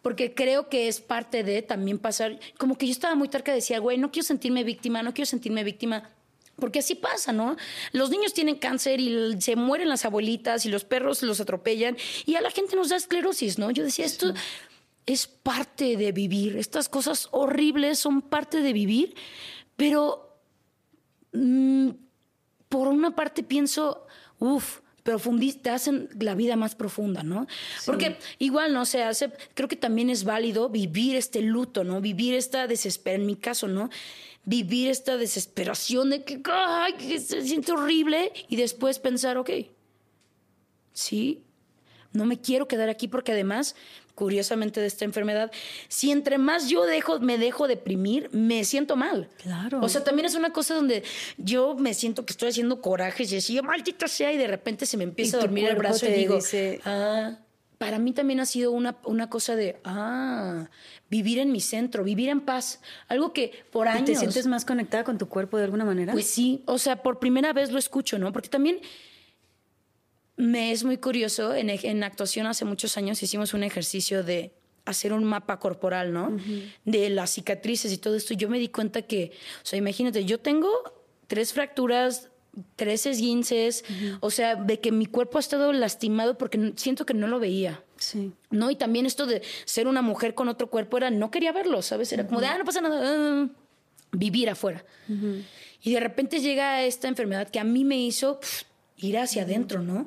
porque creo que es parte de también pasar, como que yo estaba muy tarca, decía, güey, no quiero sentirme víctima, no quiero sentirme víctima, porque así pasa, ¿no? Los niños tienen cáncer y se mueren las abuelitas y los perros los atropellan y a la gente nos da esclerosis, ¿no? Yo decía, esto es parte de vivir, estas cosas horribles son parte de vivir, pero mm, por una parte pienso, uff, te hacen la vida más profunda, ¿no? Porque igual, ¿no? Se hace, creo que también es válido vivir este luto, ¿no? Vivir esta desesperación, en mi caso, ¿no? Vivir esta desesperación de que, ay, que se siente horrible y después pensar, ok, sí, no me quiero quedar aquí porque además curiosamente de esta enfermedad, si entre más yo dejo, me dejo deprimir, me siento mal. Claro. O sea, también es una cosa donde yo me siento que estoy haciendo corajes y así, maldita sea, y de repente se me empieza a dormir el brazo y digo, ah, para mí también ha sido una, una cosa de, ah, vivir en mi centro, vivir en paz. Algo que por años... ¿Te sientes más conectada con tu cuerpo de alguna manera? Pues sí, o sea, por primera vez lo escucho, ¿no? Porque también me es muy curioso, en, actuación hace muchos años hicimos un ejercicio de hacer un mapa corporal, ¿no? De las cicatrices y todo esto. Yo me di cuenta que, o sea, imagínate, yo tengo tres fracturas, tres esguinces, o sea, de que mi cuerpo ha estado lastimado porque siento que no lo veía. Sí. ¿No? Y también esto de ser una mujer con otro cuerpo era, no quería verlo, ¿sabes? Era como de, ah, no pasa nada, ah, vivir afuera. Y de repente llega esta enfermedad que a mí me hizo ir hacia adentro, ¿no?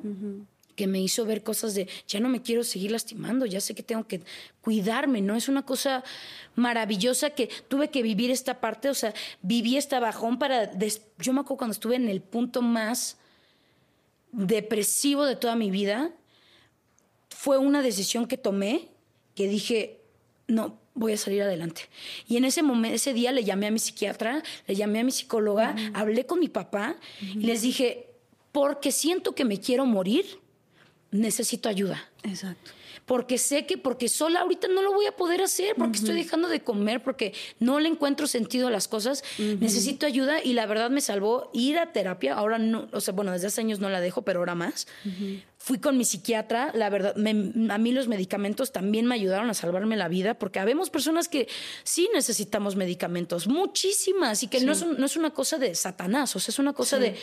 Que me hizo ver cosas de, ya no me quiero seguir lastimando, ya sé que tengo que cuidarme, ¿no? Es una cosa maravillosa que tuve que vivir esta parte, o sea, viví esta bajón para... Yo me acuerdo cuando estuve en el punto más depresivo de toda mi vida, fue una decisión que tomé, que dije, no, voy a salir adelante. Y en ese momento, ese día le llamé a mi psiquiatra, le llamé a mi psicóloga, hablé con mi papá y les dije, porque siento que me quiero morir, necesito ayuda. Exacto. Porque sé que, porque sola ahorita no lo voy a poder hacer, porque estoy dejando de comer, porque no le encuentro sentido a las cosas, necesito ayuda y la verdad me salvó ir a terapia. Ahora no, o sea, bueno, desde hace años no la dejo, pero ahora más. Fui con mi psiquiatra, la verdad, a mí los medicamentos también me ayudaron a salvarme la vida, porque habemos personas que sí necesitamos medicamentos, muchísimas, y que no, es no, es una cosa de satanás, o sea, es una cosa de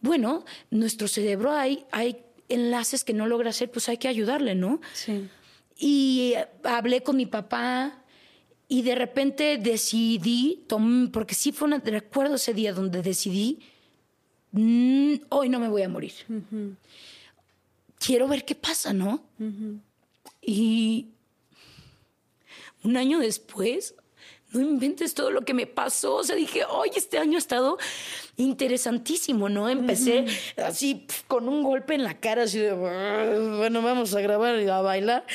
bueno, nuestro cerebro hay, hay enlaces que no logra hacer, pues hay que ayudarle, ¿no? Sí. Y eh, hablé con mi papá y de repente decidí, porque sí fue un recuerdo ese día donde decidí, mm, hoy no me voy a morir. Quiero ver qué pasa, ¿no? Y un año después, no inventes todo lo que me pasó. O sea, dije, hoy este año ha estado interesantísimo, ¿no? Empecé así con un golpe en la cara, así de, bueno, vamos a grabar y a bailar.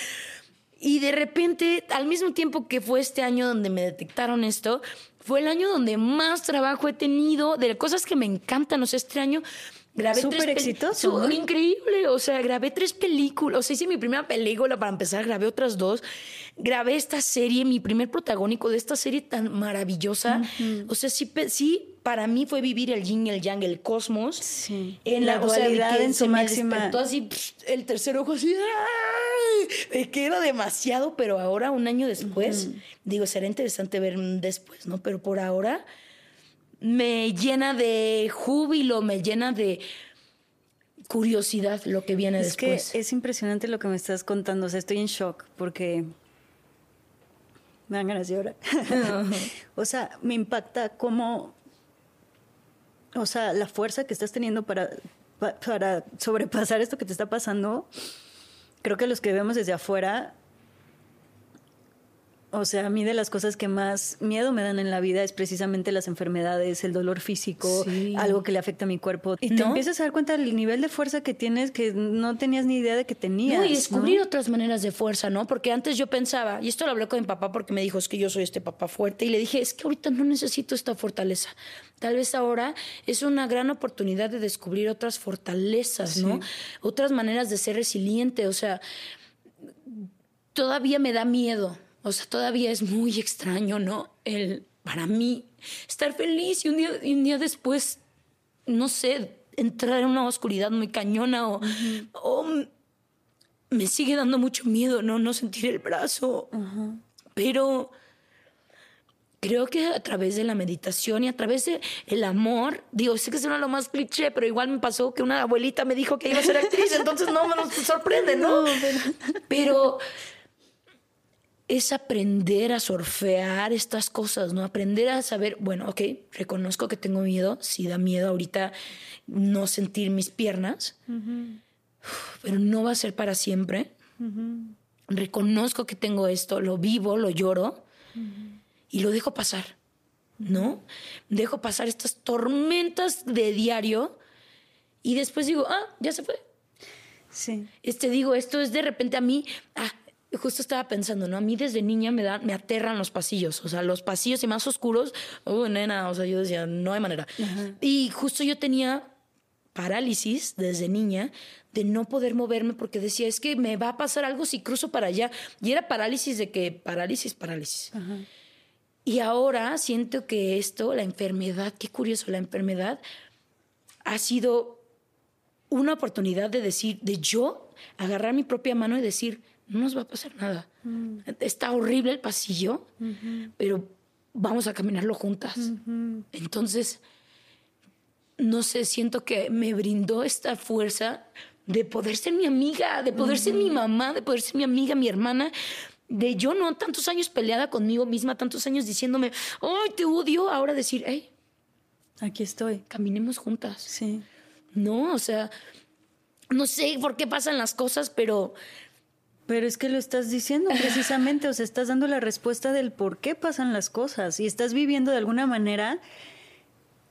Y de repente, al mismo tiempo que fue este año donde me detectaron esto, fue el año donde más trabajo he tenido de cosas que me encantan. O sea, este año Grabé Súper exitoso. Increíble. O sea, grabé tres películas. O sea, hice mi primera película para empezar, grabé otras dos. Grabé esta serie, mi primer protagónico de esta serie tan maravillosa. O sea, sí, sí, para mí fue vivir el yin y el yang, el cosmos. Sí. En la, dualidad en su máxima. así, el tercer ojo así. Me queda demasiado, pero ahora, un año después, digo, será interesante ver después, ¿no? Pero por ahora me llena de júbilo, me llena de curiosidad lo que viene después. Es que es impresionante lo que me estás contando, o sea, estoy en shock porque me dan ganas de llorar. [LAUGHS] o sea, me impacta cómo, o sea, la fuerza que estás teniendo para, para sobrepasar esto que te está pasando. Creo que los que vemos desde afuera O sea, a mí de las cosas que más miedo me dan en la vida es precisamente las enfermedades, el dolor físico, algo que le afecta a mi cuerpo. Y te empiezas a dar cuenta del nivel de fuerza que tienes que no tenías ni idea de que tenías. No, y descubrir otras maneras de fuerza, ¿no? Porque antes yo pensaba, y esto lo hablé con mi papá porque me dijo, es que yo soy este papá fuerte, y le dije, es que ahorita no necesito esta fortaleza. Tal vez ahora es una gran oportunidad de descubrir otras fortalezas, ¿no? Otras maneras de ser resiliente, o sea, todavía me da miedo o sea, todavía es muy extraño, ¿no? El, para mí, estar feliz y un día, y un día después, no sé, entrar en una oscuridad muy cañona o, o me sigue dando mucho miedo, ¿no? No sentir el brazo. Pero creo que a través de la meditación y a través del el amor, digo, sé que suena lo más cliché, pero igual me pasó que una abuelita me dijo que iba a ser actriz, entonces no me sorprende, ¿no? [LAUGHS] pero es aprender a surfear estas cosas, ¿no? Aprender a saber, bueno, ok, reconozco que tengo miedo, si da miedo ahorita no sentir mis piernas, pero no va a ser para siempre. Reconozco que tengo esto, lo vivo, lo lloro y lo dejo pasar, ¿no? Dejo pasar estas tormentas de diario y después digo, ah, ya se fue. Sí. Este digo, esto es de repente a mí, ah, justo estaba pensando, ¿no? A mí desde niña me, da, me aterran los pasillos, o sea, los pasillos y más oscuros, oh, nena, o sea, yo decía, no hay manera. Y justo yo tenía parálisis desde niña de no poder moverme porque decía, es que me va a pasar algo si cruzo para allá. Y era parálisis de que, parálisis, parálisis. Y ahora siento que esto, la enfermedad, qué curioso, la enfermedad ha sido una oportunidad de decir, de yo agarrar mi propia mano y decir, no nos va a pasar nada. Mm. Está horrible el pasillo, pero vamos a caminarlo juntas. Entonces, no sé, siento que me brindó esta fuerza de poder ser mi amiga, de poder ser mi mamá, de poder ser mi amiga, mi hermana, de yo no tantos años peleada conmigo misma, tantos años diciéndome, ay, te odio, ahora decir, hey, aquí estoy. Caminemos juntas. Sí. No, o sea, no sé por qué pasan las cosas, pero pero es que lo estás diciendo precisamente, o sea, estás dando la respuesta del por qué pasan las cosas y estás viviendo de alguna manera.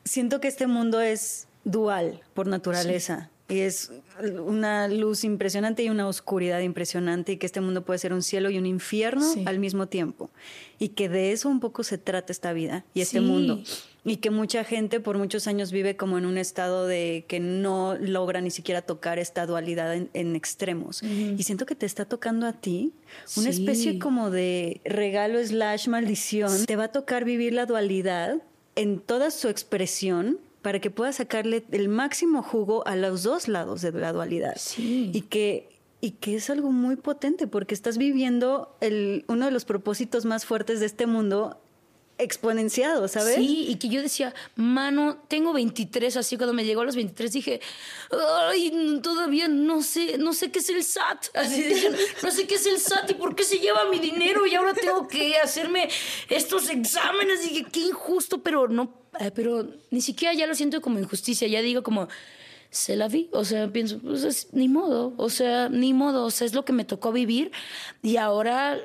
Siento que este mundo es dual por naturaleza. Y es una luz impresionante y una oscuridad impresionante y que este mundo puede ser un cielo y un infierno al mismo tiempo. Y que de eso un poco se trata esta vida y este mundo. Y que mucha gente por muchos años vive como en un estado de que no logra ni siquiera tocar esta dualidad en, extremos. Y siento que te está tocando a ti una especie como de regalo slash maldición. Te va a tocar vivir la dualidad en toda su expresión para que puedas sacarle el máximo jugo a los dos lados de la dualidad. Y que y que es algo muy potente porque estás viviendo el, uno de los propósitos más fuertes de este mundo exponenciado, ¿sabes? Sí, y que yo decía, mano, tengo 23, así cuando me llegó a los 23 dije, ay, todavía no sé, no sé qué es el SAT. Así no sé qué es el SAT y por qué se lleva mi dinero y ahora tengo que hacerme estos exámenes. Dije, qué injusto, pero no eh, pero ni siquiera ya lo siento como injusticia, ya digo como, se la vi, o sea, pienso, pues ni modo, o sea, ni modo, o sea, es lo que me tocó vivir y ahora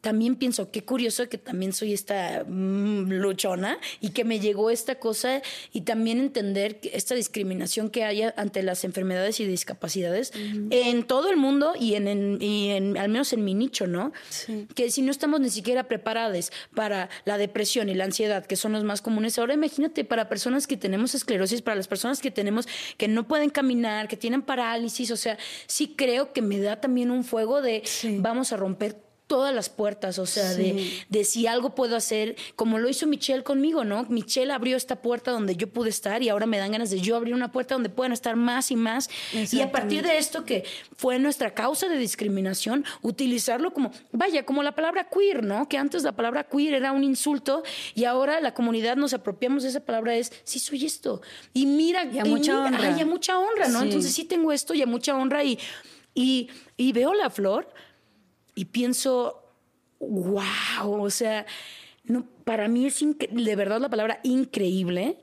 también pienso, qué curioso que también soy esta mm, luchona y que me llegó esta cosa y también entender esta discriminación que hay ante las enfermedades y discapacidades en todo el mundo y en, y en, al menos en mi nicho, ¿no? Que si no estamos ni siquiera preparados para la depresión y la ansiedad, que son los más comunes, ahora imagínate para personas que tenemos esclerosis, para las personas que tenemos que no pueden caminar, que tienen parálisis, o sea, sí creo que me da también un fuego de vamos a romper todas las puertas, o sea, de, de, si algo puedo hacer, como lo hizo Michelle conmigo, ¿no? Michelle abrió esta puerta donde yo pude estar y ahora me dan ganas de yo abrir una puerta donde puedan estar más y más. Y a partir de esto que fue nuestra causa de discriminación, utilizarlo como, vaya, como la palabra queer, ¿no? Que antes la palabra queer era un insulto y ahora la comunidad nos apropiamos de esa palabra es, sí soy esto. Y mira, y a mucha honra. y a mucha honra, ¿no? Entonces sí tengo esto y a mucha honra y, y, y veo la flor y pienso, wow, o sea, no, para mí es de verdad la palabra increíble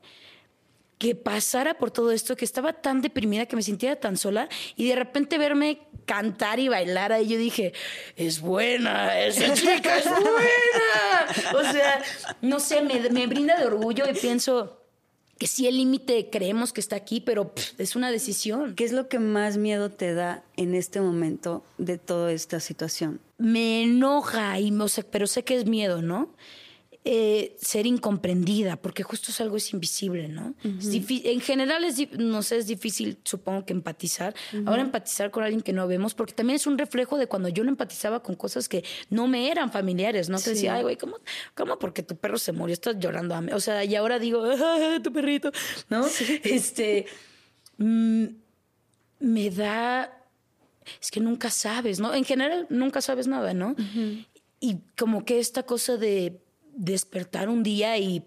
que pasara por todo esto, que estaba tan deprimida, que me sintiera tan sola y de repente verme cantar y bailar ahí, yo dije, es buena, esa [LAUGHS] chica es buena. O sea, no sé, me, me brinda de orgullo y pienso que sí el límite creemos que está aquí, pero es una decisión. ¿Qué es lo que más miedo te da en este momento de toda esta situación? Me enoja, y, o pero sé que es miedo, ¿no? Eh, ser incomprendida, porque justo es algo es invisible, ¿no? en general, es, no sé, es difícil, supongo que empatizar. Ahora empatizar con alguien que no vemos, porque también es un reflejo de cuando yo lo empatizaba con cosas que no me eran familiares, ¿no? Te decía, ay, güey, ¿cómo, ¿cómo porque tu perro se murió? Estás llorando a mí. O sea, y ahora digo, tu perrito, ¿no? Este, mm, me da es que nunca sabes, ¿no? En general, nunca sabes nada, ¿no? Y como que esta cosa de despertar un día y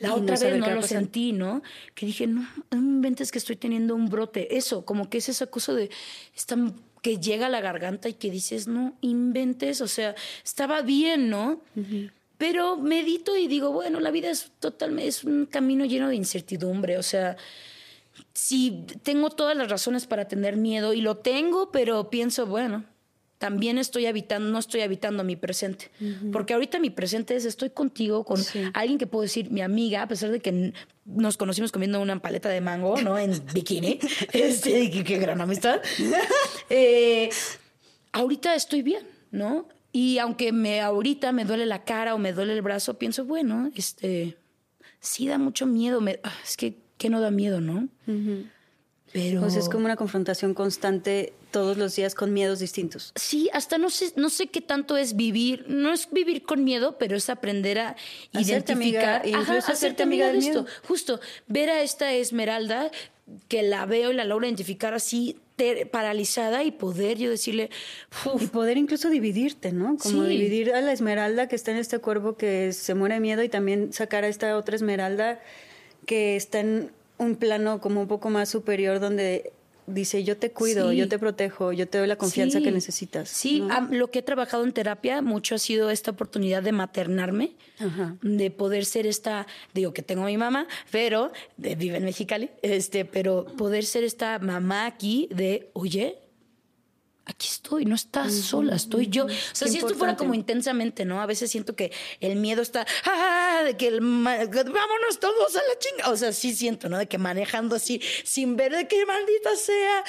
la otra vez no lo sentí, ¿no? Que dije, no, no me inventes que estoy teniendo un brote. Eso, como que es esa cosa de esta, que llega a la garganta y que dices, no inventes, o sea, estaba bien, ¿no? Pero medito y digo, bueno, la vida es totalmente, es un camino lleno de incertidumbre, o sea, si tengo todas las razones para tener miedo y lo tengo, pero pienso, bueno, también estoy habitando, no estoy habitando mi presente. Porque ahorita mi presente es estoy contigo, con alguien que puedo decir mi amiga, a pesar de que nos conocimos comiendo una paleta de mango, ¿no? En [LAUGHS] bikini. este, qué, gran amistad. [LAUGHS] Eh, ahorita estoy bien, ¿no? Y aunque me ahorita me duele la cara o me duele el brazo, pienso, bueno, este, sí da mucho miedo. Ah, es que, que no da miedo, ¿no? Pero... Pues es como una confrontación constante todos los días con miedos distintos. Sí, hasta no sé, no sé qué tanto es vivir, no es vivir con miedo, pero es aprender a identificar, amiga, incluso hacerte amiga, de esto. Justo, ver a esta Esmeralda que la veo y la logro identificar así paralizada y poder yo decirle y poder incluso dividirte no como dividir a la esmeralda que está en este cuervo que se muere de miedo y también sacar a esta otra esmeralda que está en un plano como un poco más superior donde dice yo te cuido, yo te protejo, yo te doy la confianza que necesitas. Sí, lo que he trabajado en terapia mucho ha sido esta oportunidad de maternarme, de poder ser esta, digo que tengo a mi mamá, pero vive en Mexicali, este, pero poder ser esta mamá aquí de, oye, aquí estoy, no estás sola, estoy yo. O sea, si esto fuera como intensamente, ¿no? A veces siento que el miedo está, ¡ah! De que el, vámonos todos a la chinga. O sea, sí siento, ¿no? De que manejando así, sin ver de qué maldita sea.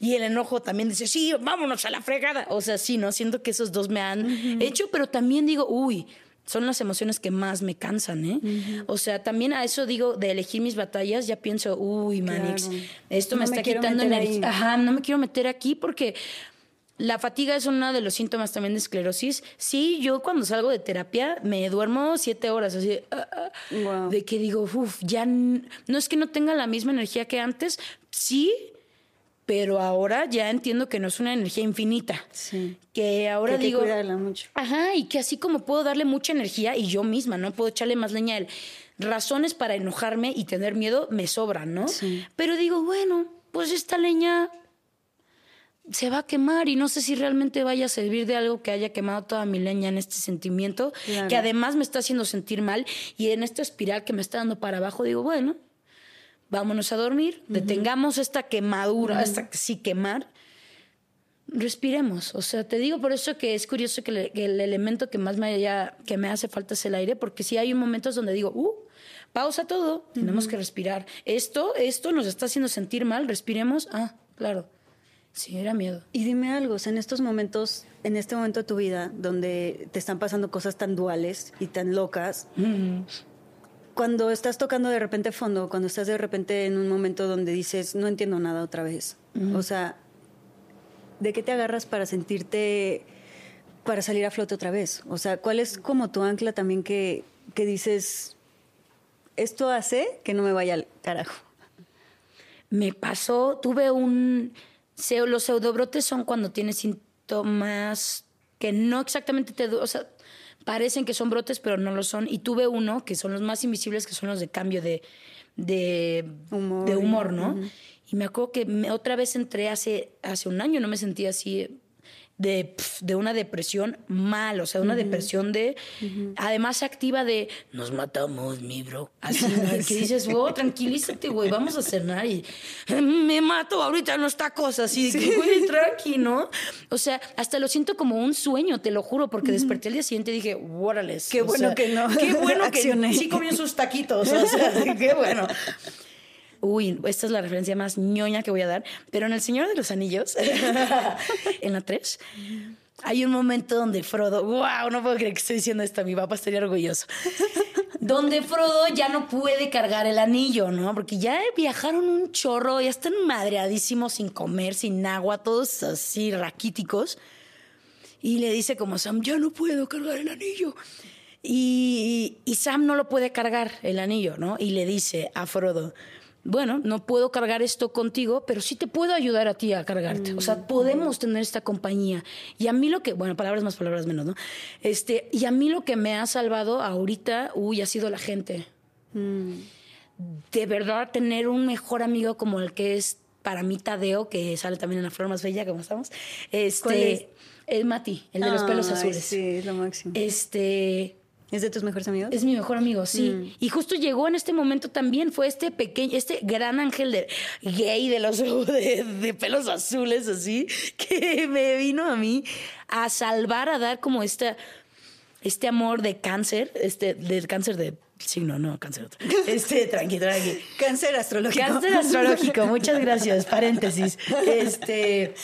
Y el enojo también dice, sí, vámonos a la fregada. O sea, sí, ¿no? Siento que esos dos me han hecho, pero también digo, uy, son las emociones que más me cansan, ¿eh? O sea, también a eso digo, de elegir mis batallas, ya pienso, uy, Manix, esto me está quitando energía. Ajá, no me quiero meter aquí porque la fatiga es uno de los síntomas también de esclerosis. Sí, yo cuando salgo de terapia me duermo siete horas, así ah, ah, de que digo, uff, ya no es que no tenga la misma energía que antes, sí, pero ahora ya entiendo que no es una energía infinita. Sí. Que ahora que digo. Cuidarla mucho. Ajá, y que así como puedo darle mucha energía y yo misma, ¿no? Puedo echarle más leña a él. Razones para enojarme y tener miedo me sobran, ¿no? Sí. Pero digo, bueno, pues esta leña se va a quemar y no sé si realmente vaya a servir de algo que haya quemado toda mi leña en este sentimiento, que además me está haciendo sentir mal y en esta espiral que me está dando para abajo, digo, bueno, vámonos a dormir, detengamos esta quemadura, esta sí quemar, respiremos. O sea, te digo por eso que es curioso que, el elemento que más me, haya, que me hace falta es el aire, porque si hay momentos donde digo, uh, pausa todo, tenemos que respirar. Esto, esto nos está haciendo sentir mal, respiremos, ah, claro Sí, era miedo. Y dime algo, en estos momentos, en este momento de tu vida, donde te están pasando cosas tan duales y tan locas, cuando estás tocando de repente fondo, cuando estás de repente en un momento donde dices, no entiendo nada otra vez, o sea, ¿de qué te agarras para sentirte, para salir a flote otra vez? O sea, ¿cuál es como tu ancla también que, que dices, esto hace que no me vaya al carajo? Me pasó, tuve un los pseudobrotes son cuando tienes síntomas que no exactamente te... O sea, parecen que son brotes, pero no lo son. Y tuve uno, que son los más invisibles, que son los de cambio de, de, humor, de humor ¿no? Y me acuerdo que otra vez entré hace, hace un año, no me sentía así de, de una depresión mal, o sea, una depresión de, además activa de, nos matamos, mi bro. Así, [LAUGHS] que dices, wow, tranquilízate, güey, vamos a cenar y me mato ahorita no está cosa así, que, güey, tranqui, ¿no? O sea, hasta lo siento como un sueño, te lo juro, porque desperté el día siguiente y dije, órales. Qué bueno que no. Qué bueno [LAUGHS] que sí comió sus taquitos, o sea, [LAUGHS] qué bueno. Uy, esta es la referencia más ñoña que voy a dar, pero en El Señor de los Anillos, [LAUGHS] en la 3, hay un momento donde Frodo, wow, no puedo creer que estoy diciendo esto, mi papá estaría orgulloso. [LAUGHS] donde Frodo ya no puede cargar el anillo, ¿no? Porque ya viajaron un chorro, ya están madreadísimos sin comer, sin agua, todos así raquíticos. Y le dice como Sam, ya no puedo cargar el anillo. Y, y Sam no lo puede cargar el anillo, ¿no? Y le dice a Frodo, bueno, no puedo cargar esto contigo, pero sí te puedo ayudar a ti a cargarte. O sea, mm. podemos tener esta compañía. Y a mí lo que, bueno, palabras más, palabras menos, ¿no? Este, y a mí lo que me ha salvado ahorita, uy, ha sido la gente. Mm. De verdad, tener un mejor amigo como el que es para mí Tadeo, que sale también en la flor más bella, como estamos. Este, ¿Cuál es? El Mati, el de los pelos azules. Sí, es lo máximo. Este, ¿Es de tus mejores amigos? Es mi mejor amigo, sí. Mm. Y justo llegó en este momento también, fue este pequeño, este gran ángel de, gay de los [LAUGHS] de, de pelos azules, así, que me vino a mí a salvar, a dar como esta, este amor de cáncer, este, del cáncer de signo, no, cáncer otro. [LAUGHS] Este, tranqui, tranqui. Cáncer astrológico. Cáncer astrológico, muchas gracias, paréntesis. [LAUGHS] Este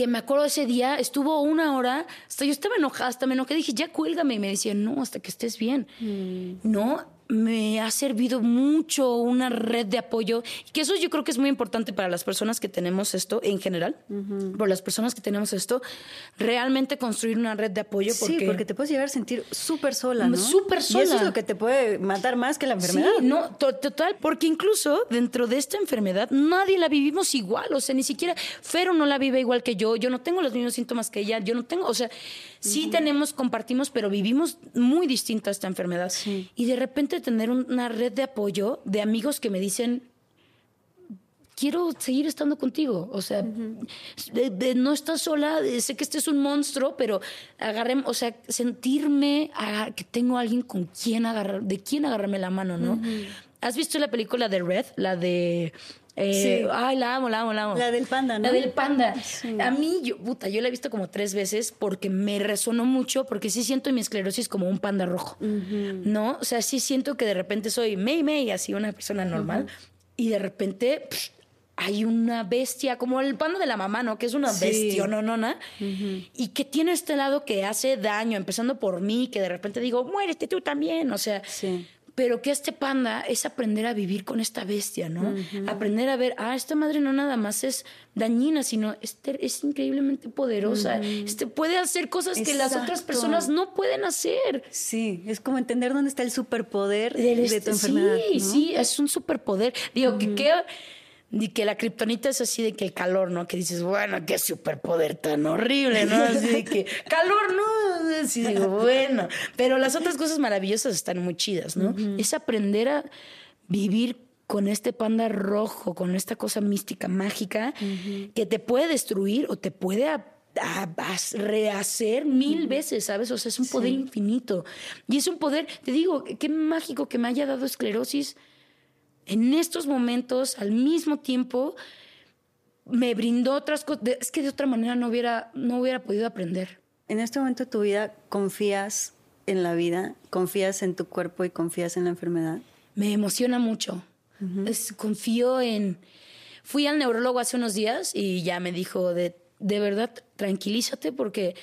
que me acuerdo ese día, estuvo una hora, hasta yo estaba enojada, hasta me enojé, dije, ya cuélgame, y me decía, no, hasta que estés bien. Mm. No, me ha servido mucho una red de apoyo, que eso yo creo que es muy importante para las personas que tenemos esto en general, por las personas que tenemos esto, realmente construir una red de apoyo. Porque, sí, porque te puedes llegar a sentir súper sola, ¿no? Súper sola. Y eso es lo que te puede matar más que la enfermedad. Sí, no, total, porque incluso dentro de esta enfermedad nadie la vivimos igual, o sea, ni siquiera Fero no la vive igual que yo, yo no tengo los mismos síntomas que ella, yo no tengo, o sea, sí tenemos, compartimos, pero vivimos muy distinta esta enfermedad. Y de repente tener una red de apoyo de amigos que me dicen, quiero seguir estando contigo. O sea, no estás sola, sé que este es un monstruo, pero agarré, o sea, sentirme que tengo alguien con quien agarrar, de quien agarrarme la mano, ¿no? ¿Has visto la película de Red? La de eh, ay, la amo, la amo, la amo. La del panda, ¿no? La del panda. A mí, yo, puta, yo la he visto como tres veces porque me resonó mucho, porque sí siento mi esclerosis como un panda rojo, ¿no? O sea, sí siento que de repente soy May May, así una persona normal, y de repente hay una bestia, como el panda de la mamá, ¿no? Que es una bestia, ¿no? no, no Y que tiene este lado que hace daño, empezando por mí, que de repente digo, muérete tú también, o sea... Sí pero que este panda es aprender a vivir con esta bestia, ¿no? Aprender a ver, ah, esta madre no nada más es dañina, sino es, es increíblemente poderosa. este, puede hacer cosas que las otras personas no pueden hacer. Sí, es como entender dónde está el superpoder de, este, tu enfermedad. Sí, sí, es un superpoder. Digo, que qué y que la kriptonita es así de que el calor, ¿no? Que dices, bueno, qué superpoder tan horrible, ¿no? Así de que calor, ¿no? Así digo, bueno. Pero las otras cosas maravillosas están muy chidas, ¿no? Es aprender a vivir con este panda rojo, con esta cosa mística, mágica, que te puede destruir o te puede rehacer mil veces, ¿sabes? O sea, es un poder infinito. Y es un poder, te digo, qué mágico que me haya dado esclerosis en estos momentos, al mismo tiempo, me brindó otras cosas. Es que de otra manera no hubiera, no hubiera podido aprender. En este momento de tu vida, ¿confías en la vida? ¿Confías en tu cuerpo y confías en la enfermedad? Me emociona mucho. confío en... Fui al neurólogo hace unos días y ya me dijo de, de verdad, tranquilízate porque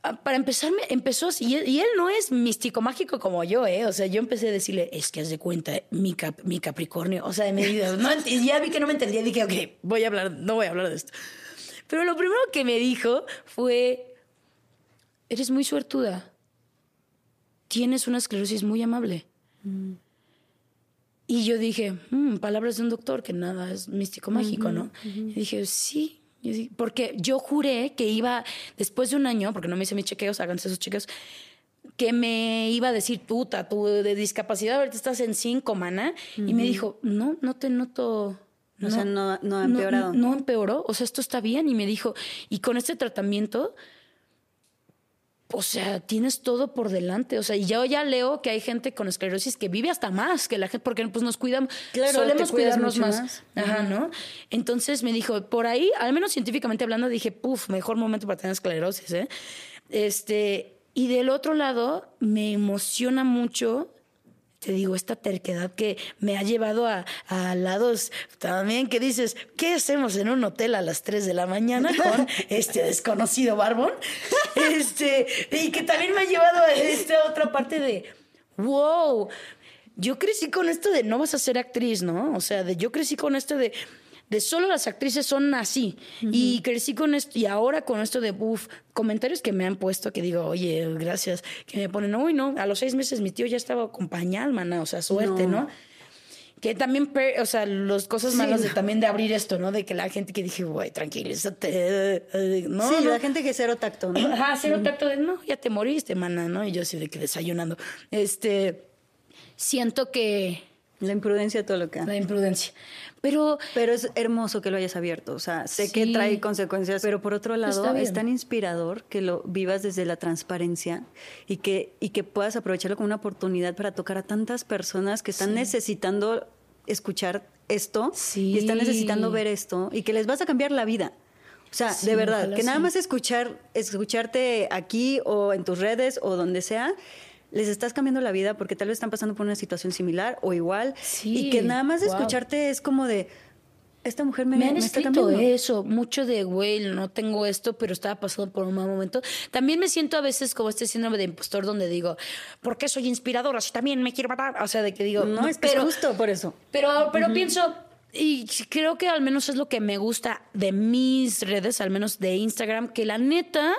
para empezar, empezó y él, y él, no es místico mágico como yo, ¿eh? O sea, yo empecé a decirle, es que haz de cuenta, mi, mi Capricornio, o sea, de medida, no, y ya vi que no me entendía, dije, ok, voy a hablar, no voy a hablar de esto. Pero lo primero que me dijo fue, eres muy suertuda, tienes una esclerosis muy amable. Mm. Y yo dije, mm, palabras de un doctor, que nada es místico mágico, ¿no? Y dije, sí, porque yo juré que iba, después de un año, porque no me hice mis chequeos, háganse esos chequeos, que me iba a decir, puta, tú de discapacidad ahorita estás en cinco, mana. Y me dijo, no, no te noto o sea, no, no ha empeorado. No, no, empeoró, o sea, esto está bien. Y me dijo, y con este tratamiento, o sea, tienes todo por delante. O sea, y yo ya leo que hay gente con esclerosis que vive hasta más que la gente, porque pues nos cuidamos, claro, solemos cuidarnos más. Ajá, ¿no? Entonces me dijo, por ahí, al menos científicamente hablando, dije, puf, mejor momento para tener esclerosis, ¿eh? Este, y del otro lado, me emociona mucho te digo, esta terquedad que me ha llevado a, lados también que dices, ¿qué hacemos en un hotel a las 3 de la mañana [LAUGHS] con este desconocido barbón? Este, y que también me ha llevado a esta otra parte de, wow, yo crecí con esto de no vas a ser actriz, ¿no? O sea, de yo crecí con esto de de solo las actrices son así. Y crecí con esto, y ahora con esto de, uff, comentarios que me han puesto que digo, oye, gracias, que me ponen, uy, no, a los seis meses mi tío ya estaba con pañal, mana, o sea, suerte, ¿no? Que también, o sea, las cosas malas de también de abrir esto, ¿no? De que la gente que dije, güey, tranquilízate. ¿no? Sí, la gente que cero tacto, ¿no? Ajá, cero tacto de, no, ya te moriste, mana, ¿no? Y yo sí de que desayunando. Este, siento que... La imprudencia, todo lo que... La imprudencia. Pero, pero es hermoso que lo hayas abierto. O sea, sé que trae consecuencias, pero por otro lado es tan inspirador que lo vivas desde la transparencia y que, y que puedas aprovecharlo como una oportunidad para tocar a tantas personas que están necesitando escuchar esto y están necesitando ver esto y que les vas a cambiar la vida. O sea, de verdad, que nada más escuchar, escucharte aquí o en tus redes o donde sea, les estás cambiando la vida porque tal vez están pasando por una situación similar o igual y que nada más escucharte es como de esta mujer me, me han me escrito eso, mucho de, güey, no tengo esto, pero estaba pasando por un mal momento. También me siento a veces como este síndrome de impostor donde digo, ¿por qué soy inspiradora? Si también me quiero matar. O sea, de que digo, no, es pero, justo por eso. Pero, pero pienso, y creo que al menos es lo que me gusta de mis redes, al menos de Instagram, que la neta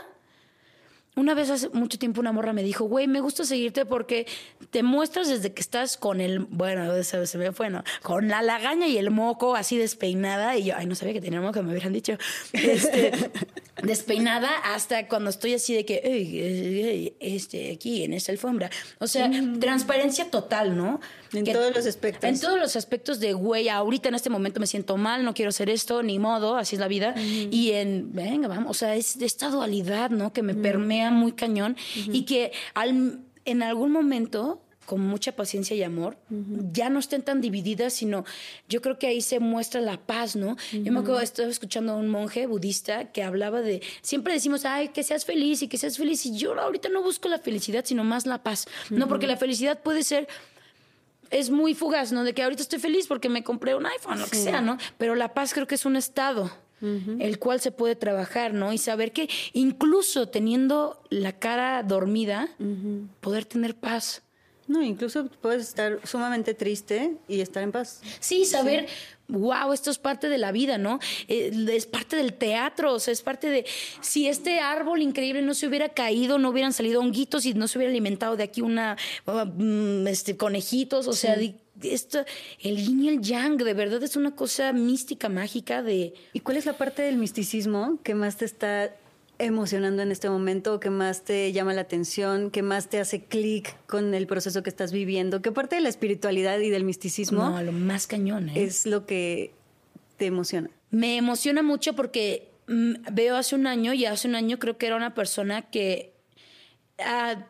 una vez hace mucho tiempo una morra me dijo, güey, me gusta seguirte porque te muestras desde que estás con el, bueno, se, se me fue, ¿no? Con la lagaña y el moco así despeinada. Y yo, ay, no sabía que tenía moco, me hubieran dicho. Este, [LAUGHS] despeinada hasta cuando estoy así de que, este, aquí en esta alfombra. O sea, transparencia total, ¿no? En todos los aspectos. En todos los aspectos de, güey, ahorita en este momento me siento mal, no quiero hacer esto, ni modo, así es la vida. Y en, venga, vamos, o sea, es de esta dualidad, ¿no? Que me permea muy cañón y que al, en algún momento con mucha paciencia y amor, ya no estén tan divididas, sino yo creo que ahí se muestra la paz, ¿no? Yo me acuerdo, estaba escuchando a un monje budista que hablaba de, siempre decimos, ay, que seas feliz y que seas feliz, y yo ahorita no busco la felicidad, sino más la paz, ¿no? Porque la felicidad puede ser es muy fugaz, ¿no? De que ahorita estoy feliz porque me compré un iPhone, lo que sea, ¿no? Pero la paz creo que es un estado. El cual se puede trabajar, ¿no? Y saber que incluso teniendo la cara dormida, poder tener paz. No, incluso puedes estar sumamente triste y estar en paz. Sí, saber, wow, esto es parte de la vida, ¿no? Eh, es parte del teatro, o sea, es parte de, si este árbol increíble no se hubiera caído, no hubieran salido honguitos y no se hubiera alimentado de aquí una, mm, este, conejitos, o sea, esto, el yin y el yang, de verdad es una cosa mística, mágica de... ¿Y cuál es la parte del misticismo que más te está emocionando en este momento? ¿Qué más te llama la atención? ¿Qué más te hace clic con el proceso que estás viviendo? ¿Qué parte de la espiritualidad y del misticismo? No, lo más cañón, ¿eh? Es lo que te emociona. Me emociona mucho porque mm, veo hace un año y hace un año creo que era una persona que ah,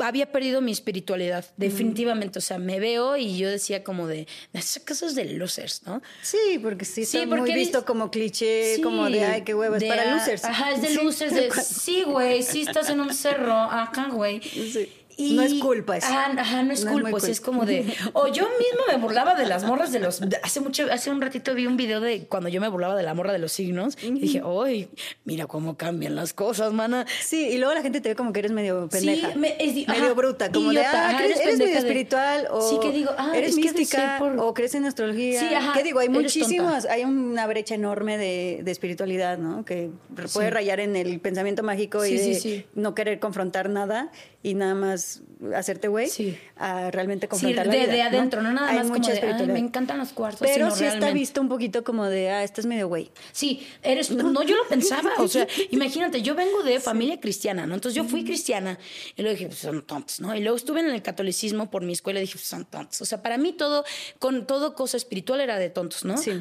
había perdido mi espiritualidad, definitivamente. O sea, me veo y yo decía como de, esas cosas de losers, ¿no? Sí, porque sí, sí está muy visto como cliché, como de, ay, qué huevo, es para losers. Ajá, es de losers, de, sí, güey, sí estás en un cerro, acá, güey. Sí no es culpa eso. Ajá, no es culpa, es, es, como de... [LAUGHS] O yo mismo me burlaba de las morras de los... hace mucho, hace un ratito vi un video de cuando yo me burlaba de la morra de los signos y dije, ¡ay, mira cómo cambian las cosas, mana! Sí, y luego la gente te ve como que eres medio pendeja. Sí, medio bruta, como de, ah, eres, medio espiritual o sí, que digo, ah, eres mística o crees en astrología. Sí, ajá, ¿Qué digo? Hay muchísimos, hay una brecha enorme de, de espiritualidad, ¿no? Que puede rayar en el pensamiento mágico y de no querer confrontar nada y nada más hacerte güey a realmente confrontar sí, de, adentro, no, nada más como de, me encantan los cuartos. Pero sí está visto un poquito como de, ah, estás medio güey. Sí, eres, no, yo lo pensaba, o sea, [LAUGHS] imagínate, yo vengo de familia cristiana, ¿no? Entonces yo fui cristiana y luego dije, pues son tontos, ¿no? Y luego estuve en el catolicismo por mi escuela y dije, pues son tontos. O sea, para mí todo, con todo cosa espiritual era de tontos, ¿no? Sí.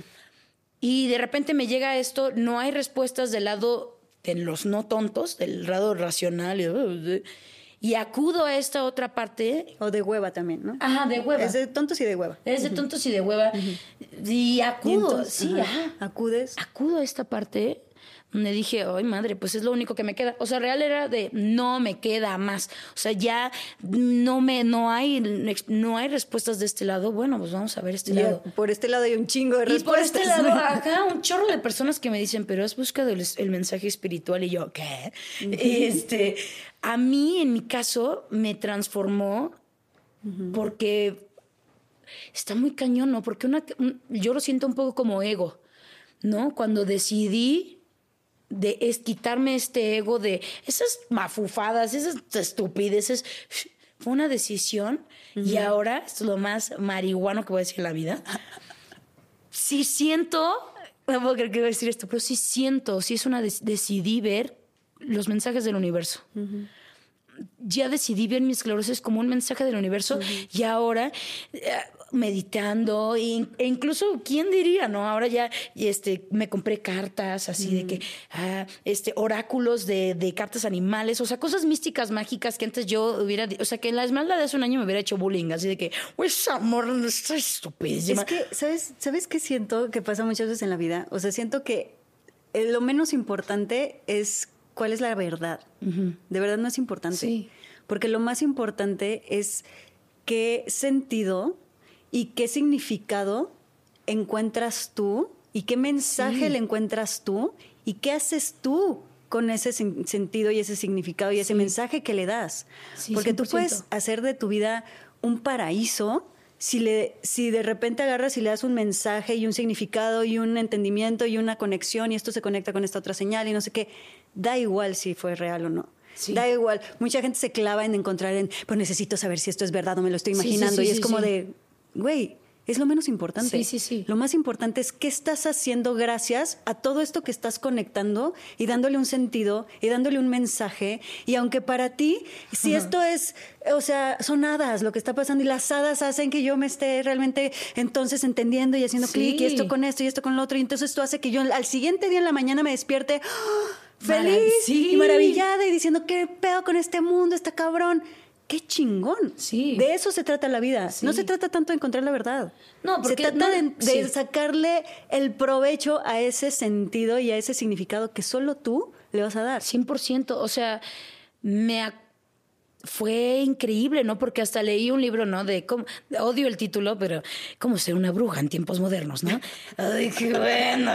Y de repente me llega esto, no hay respuestas del lado de los no tontos, del lado racional. Y, acudo a esta otra parte. O de hueva también, ¿no? Ajá, de hueva. Es de tontos y de hueva. Es de tontos y de hueva. Y acudo, sí, ajá. Acudes. Acudo a esta parte donde dije, ay madre, pues es lo único que me queda. O sea, real era de no me queda más. O sea, ya no me, no hay, no hay respuestas de este lado. Bueno, pues vamos a ver este lado. Por este lado hay un chingo de respuestas. Y por este lado, acá un chorro de personas que me dicen, pero has buscado el, el mensaje espiritual y yo, ¿qué? este, a mí, en mi caso, me transformó porque está muy cañón, ¿no? Porque una, yo lo siento un poco como ego, ¿no? Cuando decidí de es quitarme este ego de esas mafufadas, esas estupideces. Fue una decisión y ahora es lo más marihuano que voy a decir en la vida. Sí siento, no puedo creer que voy a decir esto, pero sí siento, sí es una, decidí ver los mensajes del universo. Ya decidí ver mi esclerosis como un mensaje del universo y ahora eh, meditando e, incluso quién diría no ahora ya este me compré cartas así de que ah, este oráculos de, cartas animales o sea cosas místicas mágicas que antes yo hubiera o sea que en la esmeralda de hace un año me hubiera hecho bullying así de que pues amor está estupidísima es que sabes sabes qué siento que pasa muchas veces en la vida o sea siento que eh, lo menos importante es cuál es la verdad. De verdad no es importante. Sí. porque lo más importante es qué sentido y qué significado encuentras tú y qué mensaje le encuentras tú y qué haces tú con ese sentido y ese significado y ese mensaje que le das. Porque tú puedes hacer de tu vida un paraíso si, le, si de repente agarras y le das un mensaje y un significado y un entendimiento y una conexión y esto se conecta con esta otra señal y no sé qué, da igual si fue real o no. Da igual. Mucha gente se clava en encontrar en, pues necesito saber si esto es verdad o me lo estoy imaginando. y es como de, güey, es lo menos importante. Sí, sí, sí. Lo más importante es qué estás haciendo gracias a todo esto que estás conectando y dándole un sentido y dándole un mensaje. Y aunque para ti, si esto es, o sea, son hadas lo que está pasando y las hadas hacen que yo me esté realmente entonces entendiendo y haciendo clic y esto con esto y esto con lo otro. Y entonces esto hace que yo al siguiente día en la mañana me despierte ¡ah! feliz y maravillada y diciendo, ¿qué pedo con este mundo? Está cabrón qué chingón. Sí. De eso se trata la vida. No se trata tanto de encontrar la verdad. No, porque se trata de, sacarle el provecho a ese sentido y a ese significado que solo tú le vas a dar. 100%. O sea, me fue increíble, ¿no? Porque hasta leí un libro, ¿no? De cómo, odio el título, pero cómo ser una bruja en tiempos modernos, ¿no? [LAUGHS] Ay, qué bueno.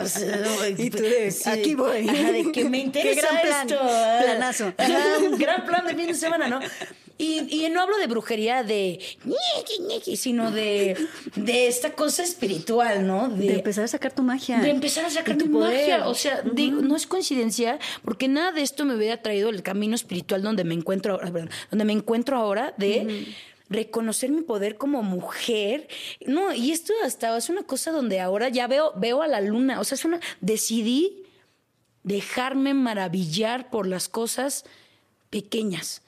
y tú de, aquí voy. de que me interesa [LAUGHS] qué gran plan, Planazo. un gran plan de fin de semana, ¿no? Y, no hablo de brujería de sino de, de esta cosa espiritual, ¿no? De, empezar a sacar tu magia. De empezar a sacar tu magia. O sea, no es coincidencia, porque nada de esto me hubiera traído el camino espiritual donde me encuentro, donde me encuentro ahora de. reconocer mi poder como mujer. No, y esto hasta es una cosa donde ahora ya veo, veo a la luna. O sea, es una. Decidí dejarme maravillar por las cosas pequeñas.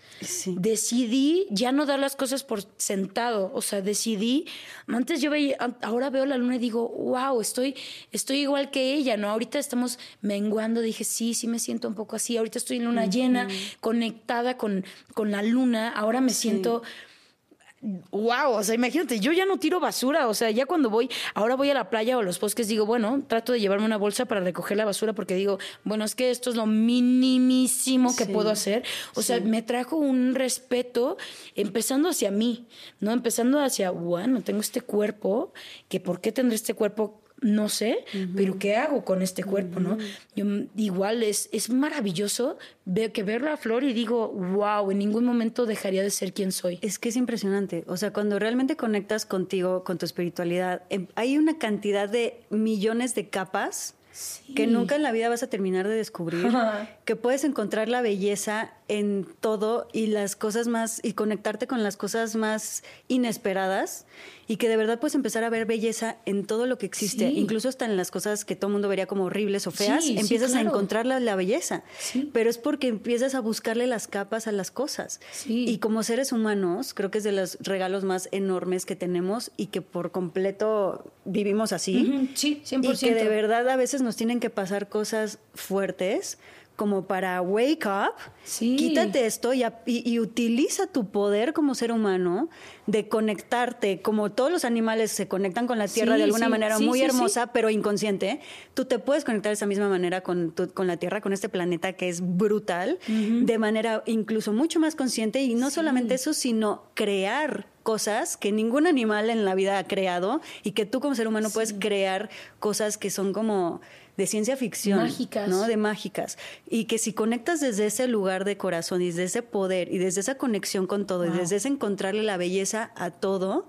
Decidí ya no dar las cosas por sentado, o sea, decidí, antes yo veía, ahora veo la luna y digo, wow, estoy, estoy igual que ella, ¿no? Ahorita estamos menguando, dije, sí, sí me siento un poco así, ahorita estoy en luna llena, conectada con, con la luna, ahora me siento wow, o sea, imagínate, yo ya no tiro basura, o sea, ya cuando voy, ahora voy a la playa o a los bosques, digo, bueno, trato de llevarme una bolsa para recoger la basura porque digo, bueno, es que esto es lo minimísimo que puedo hacer. O sea, me trajo un respeto empezando hacia mí, ¿no? Empezando hacia, bueno, tengo este cuerpo, que por qué tendré este cuerpo no sé, pero ¿qué hago con este cuerpo, no? Yo, igual es, es maravilloso ver, que ver la flor y digo, wow, en ningún momento dejaría de ser quien soy. Es que es impresionante. O sea, cuando realmente conectas contigo, con tu espiritualidad, em, hay una cantidad de millones de capas que nunca en la vida vas a terminar de descubrir, [LAUGHS] que puedes encontrar la belleza en todo y las cosas más y conectarte con las cosas más inesperadas y que de verdad puedes empezar a ver belleza en todo lo que existe, incluso hasta en las cosas que todo el mundo vería como horribles o feas, empiezas a encontrar la, belleza, pero es porque empiezas a buscarle las capas a las cosas. Y como seres humanos, creo que es de los regalos más enormes que tenemos y que por completo vivimos así. Sí, 100%. Y que de verdad a veces nos tienen que pasar cosas fuertes como para wake up, quítate esto y, utiliza tu poder como ser humano de conectarte, como todos los animales se conectan con la tierra de alguna manera muy hermosa, pero inconsciente, tú te puedes conectar de esa misma manera con, con la tierra, con este planeta que es brutal, de manera incluso mucho más consciente y no solamente eso, sino crear cosas que ningún animal en la vida ha creado y que tú como ser humano puedes crear cosas que son como de ciencia ficción. Mágicas. ¿no? De mágicas. Y que si conectas desde ese lugar de corazón y desde ese poder y desde esa conexión con todo y desde ese encontrarle la belleza a todo,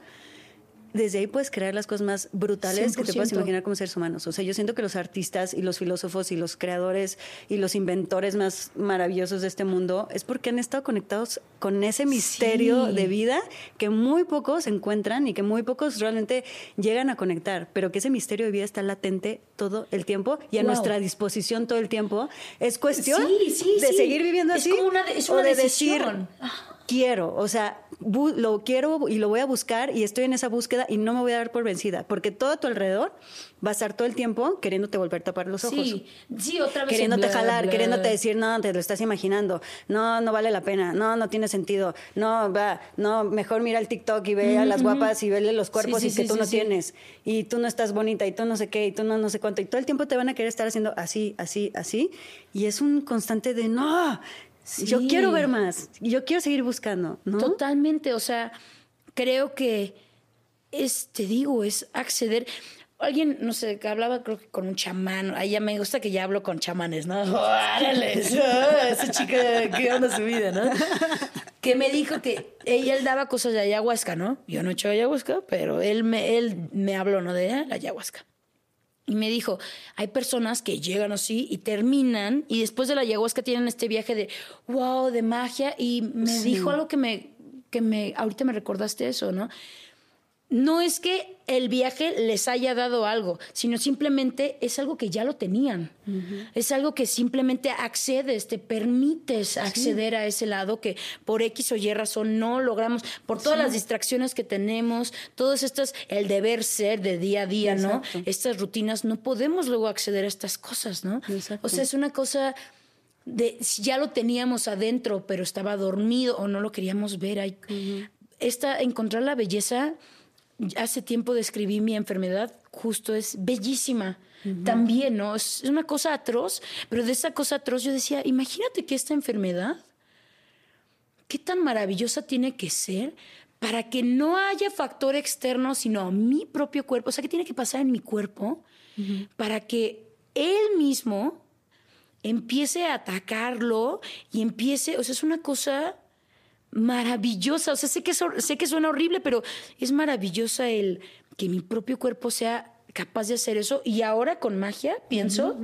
desde ahí puedes crear las cosas más brutales que te puedas imaginar como seres humanos. O sea, yo siento que los artistas y los filósofos y los creadores y los inventores más maravillosos de este mundo es porque han estado conectados con ese misterio de vida que muy pocos encuentran y que muy pocos realmente llegan a conectar, pero que ese misterio de vida está latente todo el tiempo y a nuestra disposición todo el tiempo. Es cuestión de seguir viviendo así como una, es una o de decisión. decir quiero, o sea, lo quiero y lo voy a buscar y estoy en esa búsqueda y no me voy a dar por vencida, porque todo a tu alrededor va a estar todo el tiempo queriéndote volver a tapar los ojos. Sí, sí, otra vez. Queriéndote jalar, queriéndote decir, no, te lo estás imaginando, no, no vale la pena, no, no tiene sentido, no, va, no, mejor mira el TikTok y ve a las guapas y vele los cuerpos y que tú no tienes, y tú no estás bonita, y tú no sé qué, y tú no, no sé cuánto, y todo el tiempo te van a querer estar haciendo así, así, así, y es un constante de, no, yo quiero ver más, yo quiero seguir buscando, ¿no? Totalmente, o sea, creo que es, te digo, es acceder. Alguien, no sé, que hablaba creo que con un chamán. A ella me gusta que ya hablo con chamanes, ¿no? [LAUGHS] ¡Órale! [LAUGHS] Esa chica, ¿qué onda su vida, no? Que me dijo que ella él daba cosas de ayahuasca, ¿no? Yo no he hecho ayahuasca, pero él me, él me habló, ¿no? De la ayahuasca. Y me dijo, hay personas que llegan así y terminan y después de la ayahuasca tienen este viaje de wow, de magia y me dijo algo que me, que me, ahorita me recordaste eso, ¿no? No es que el viaje les haya dado algo, sino simplemente es algo que ya lo tenían. Es algo que simplemente accedes, te permites acceder a ese lado que por X o Y razón no logramos, por todas las distracciones que tenemos, todas estas, el deber ser de día a día, ¿no? Estas rutinas, no podemos luego acceder a estas cosas, ¿no? O sea, es una cosa de ya lo teníamos adentro, pero estaba dormido o no lo queríamos ver. Hay, esta, encontrar la belleza hace tiempo describí mi enfermedad, justo es bellísima. También, ¿no? Es una cosa atroz, pero de esa cosa atroz yo decía, imagínate que esta enfermedad, qué tan maravillosa tiene que ser para que no haya factor externo, sino mi propio cuerpo. O sea, ¿qué tiene que pasar en mi cuerpo para que él mismo empiece a atacarlo y empiece, o sea, es una cosa maravillosa. O sea, sé que, sé que suena horrible, pero es maravillosa el que mi propio cuerpo sea capaz de hacer eso. Y ahora con magia pienso,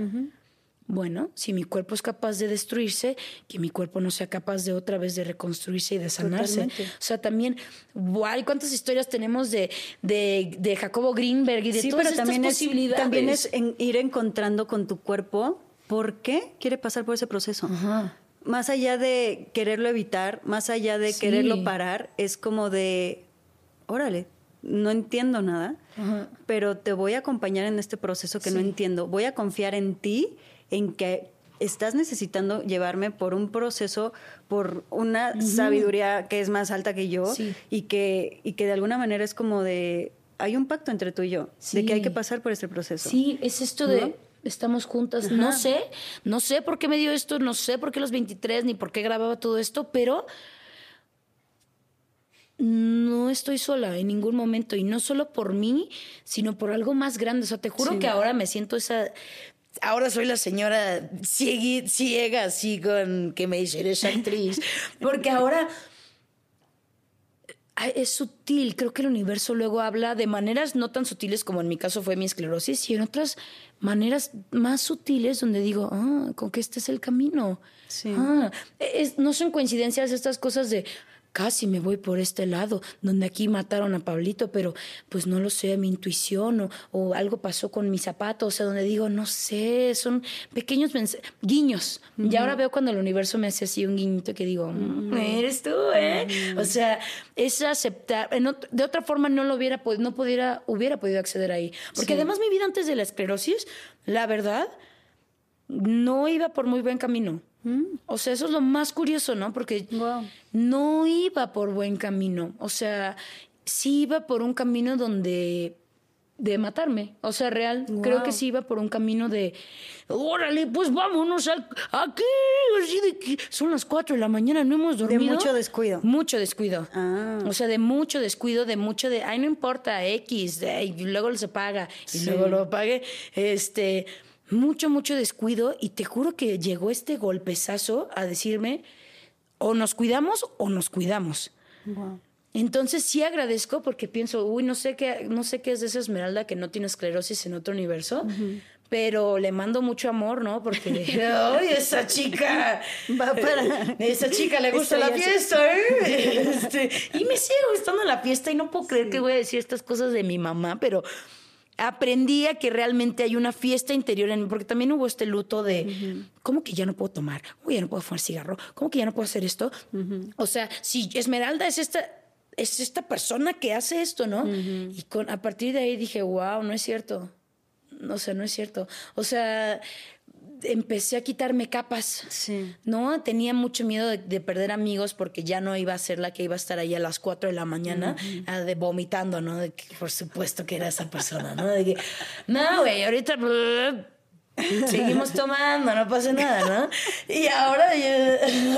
bueno, si mi cuerpo es capaz de destruirse, que mi cuerpo no sea capaz de otra vez de reconstruirse y de sanarse. O sea, también, guay, cuántas historias tenemos de, de, Jacobo Greenberg y de todas estas también posibilidades. también es ir encontrando con tu cuerpo por qué quiere pasar por ese proceso. Ajá más allá de quererlo evitar, más allá de quererlo parar, es como de, órale, no entiendo nada, pero te voy a acompañar en este proceso que no entiendo. Voy a confiar en ti, en que estás necesitando llevarme por un proceso, por una sabiduría que es más alta que yo y, que, y que de alguna manera es como de, hay un pacto entre tú y yo, de que hay que pasar por este proceso. Sí, es esto de estamos juntas. No sé, no sé por qué me dio esto, no sé por qué los 23, ni por qué grababa todo esto, pero no estoy sola en ningún momento y no solo por mí, sino por algo más grande. O sea, te juro que ahora me siento esa... Ahora soy la señora ciega, ciega así con que me dice, eres actriz. [LAUGHS] Porque ahora es sutil. Creo que el universo luego habla de maneras no tan sutiles como en mi caso fue mi esclerosis y en otras maneras más sutiles donde digo, ah, con que este es el camino. Sí. Ah, no son coincidencias estas cosas de, casi me voy por este lado, donde aquí mataron a Pablito, pero pues no lo sé, mi intuición o, algo pasó con mi zapato, o sea, donde digo, no sé, son pequeños guiños. Y ahora veo cuando el universo me hace así un guiñito que digo, mm, eres tú, ¿eh? O sea, es aceptar, de otra forma no lo hubiera podido, no pudiera, hubiera podido acceder ahí. Porque además mi vida antes de la esclerosis, la verdad, no iba por muy buen camino. O sea, eso es lo más curioso, ¿no? Porque no iba por buen camino. O sea, sí iba por un camino donde de matarme. O sea, real. Creo que sí iba por un camino de, órale, pues vámonos aquí. son las 4 de la mañana, no hemos dormido. De mucho descuido. Mucho descuido. Ah. O sea, de mucho descuido, de mucho de, ay, no importa, X, y luego se paga, y luego lo pague. Este mucho, mucho descuido y te juro que llegó este golpezazo a decirme, o nos cuidamos o nos cuidamos. Entonces sí agradezco porque pienso, uy, no sé qué, no sé qué es de esa esmeralda que no tiene esclerosis en otro universo, pero le mando mucho amor, ¿no? Porque, [LAUGHS] ay, esa chica, va para, [LAUGHS] esa chica le gusta la fiesta, ¿eh? [LAUGHS] Este, y me sigue gustando la fiesta y no puedo creer que voy a decir estas cosas de mi mamá, pero aprendí a que realmente hay una fiesta interior en mí, porque también hubo este luto de, ¿cómo que ya no puedo tomar? ¿Cómo que ya no puedo fumar cigarro? ¿Cómo que ya no puedo hacer esto? O sea, si Esmeralda es esta, es esta persona que hace esto, ¿no? Y con, a partir de ahí dije, wow, no es cierto. O sea, no es cierto. O sea, empecé a quitarme capas. Sí. ¿No? Tenía mucho miedo de, perder amigos porque ya no iba a ser la que iba a estar ahí a las 4 de la mañana ah, de vomitando, ¿no? De que por supuesto que era esa persona, ¿no? De que, no, güey, ahorita seguimos tomando, no pasa nada, ¿no? Y ahora,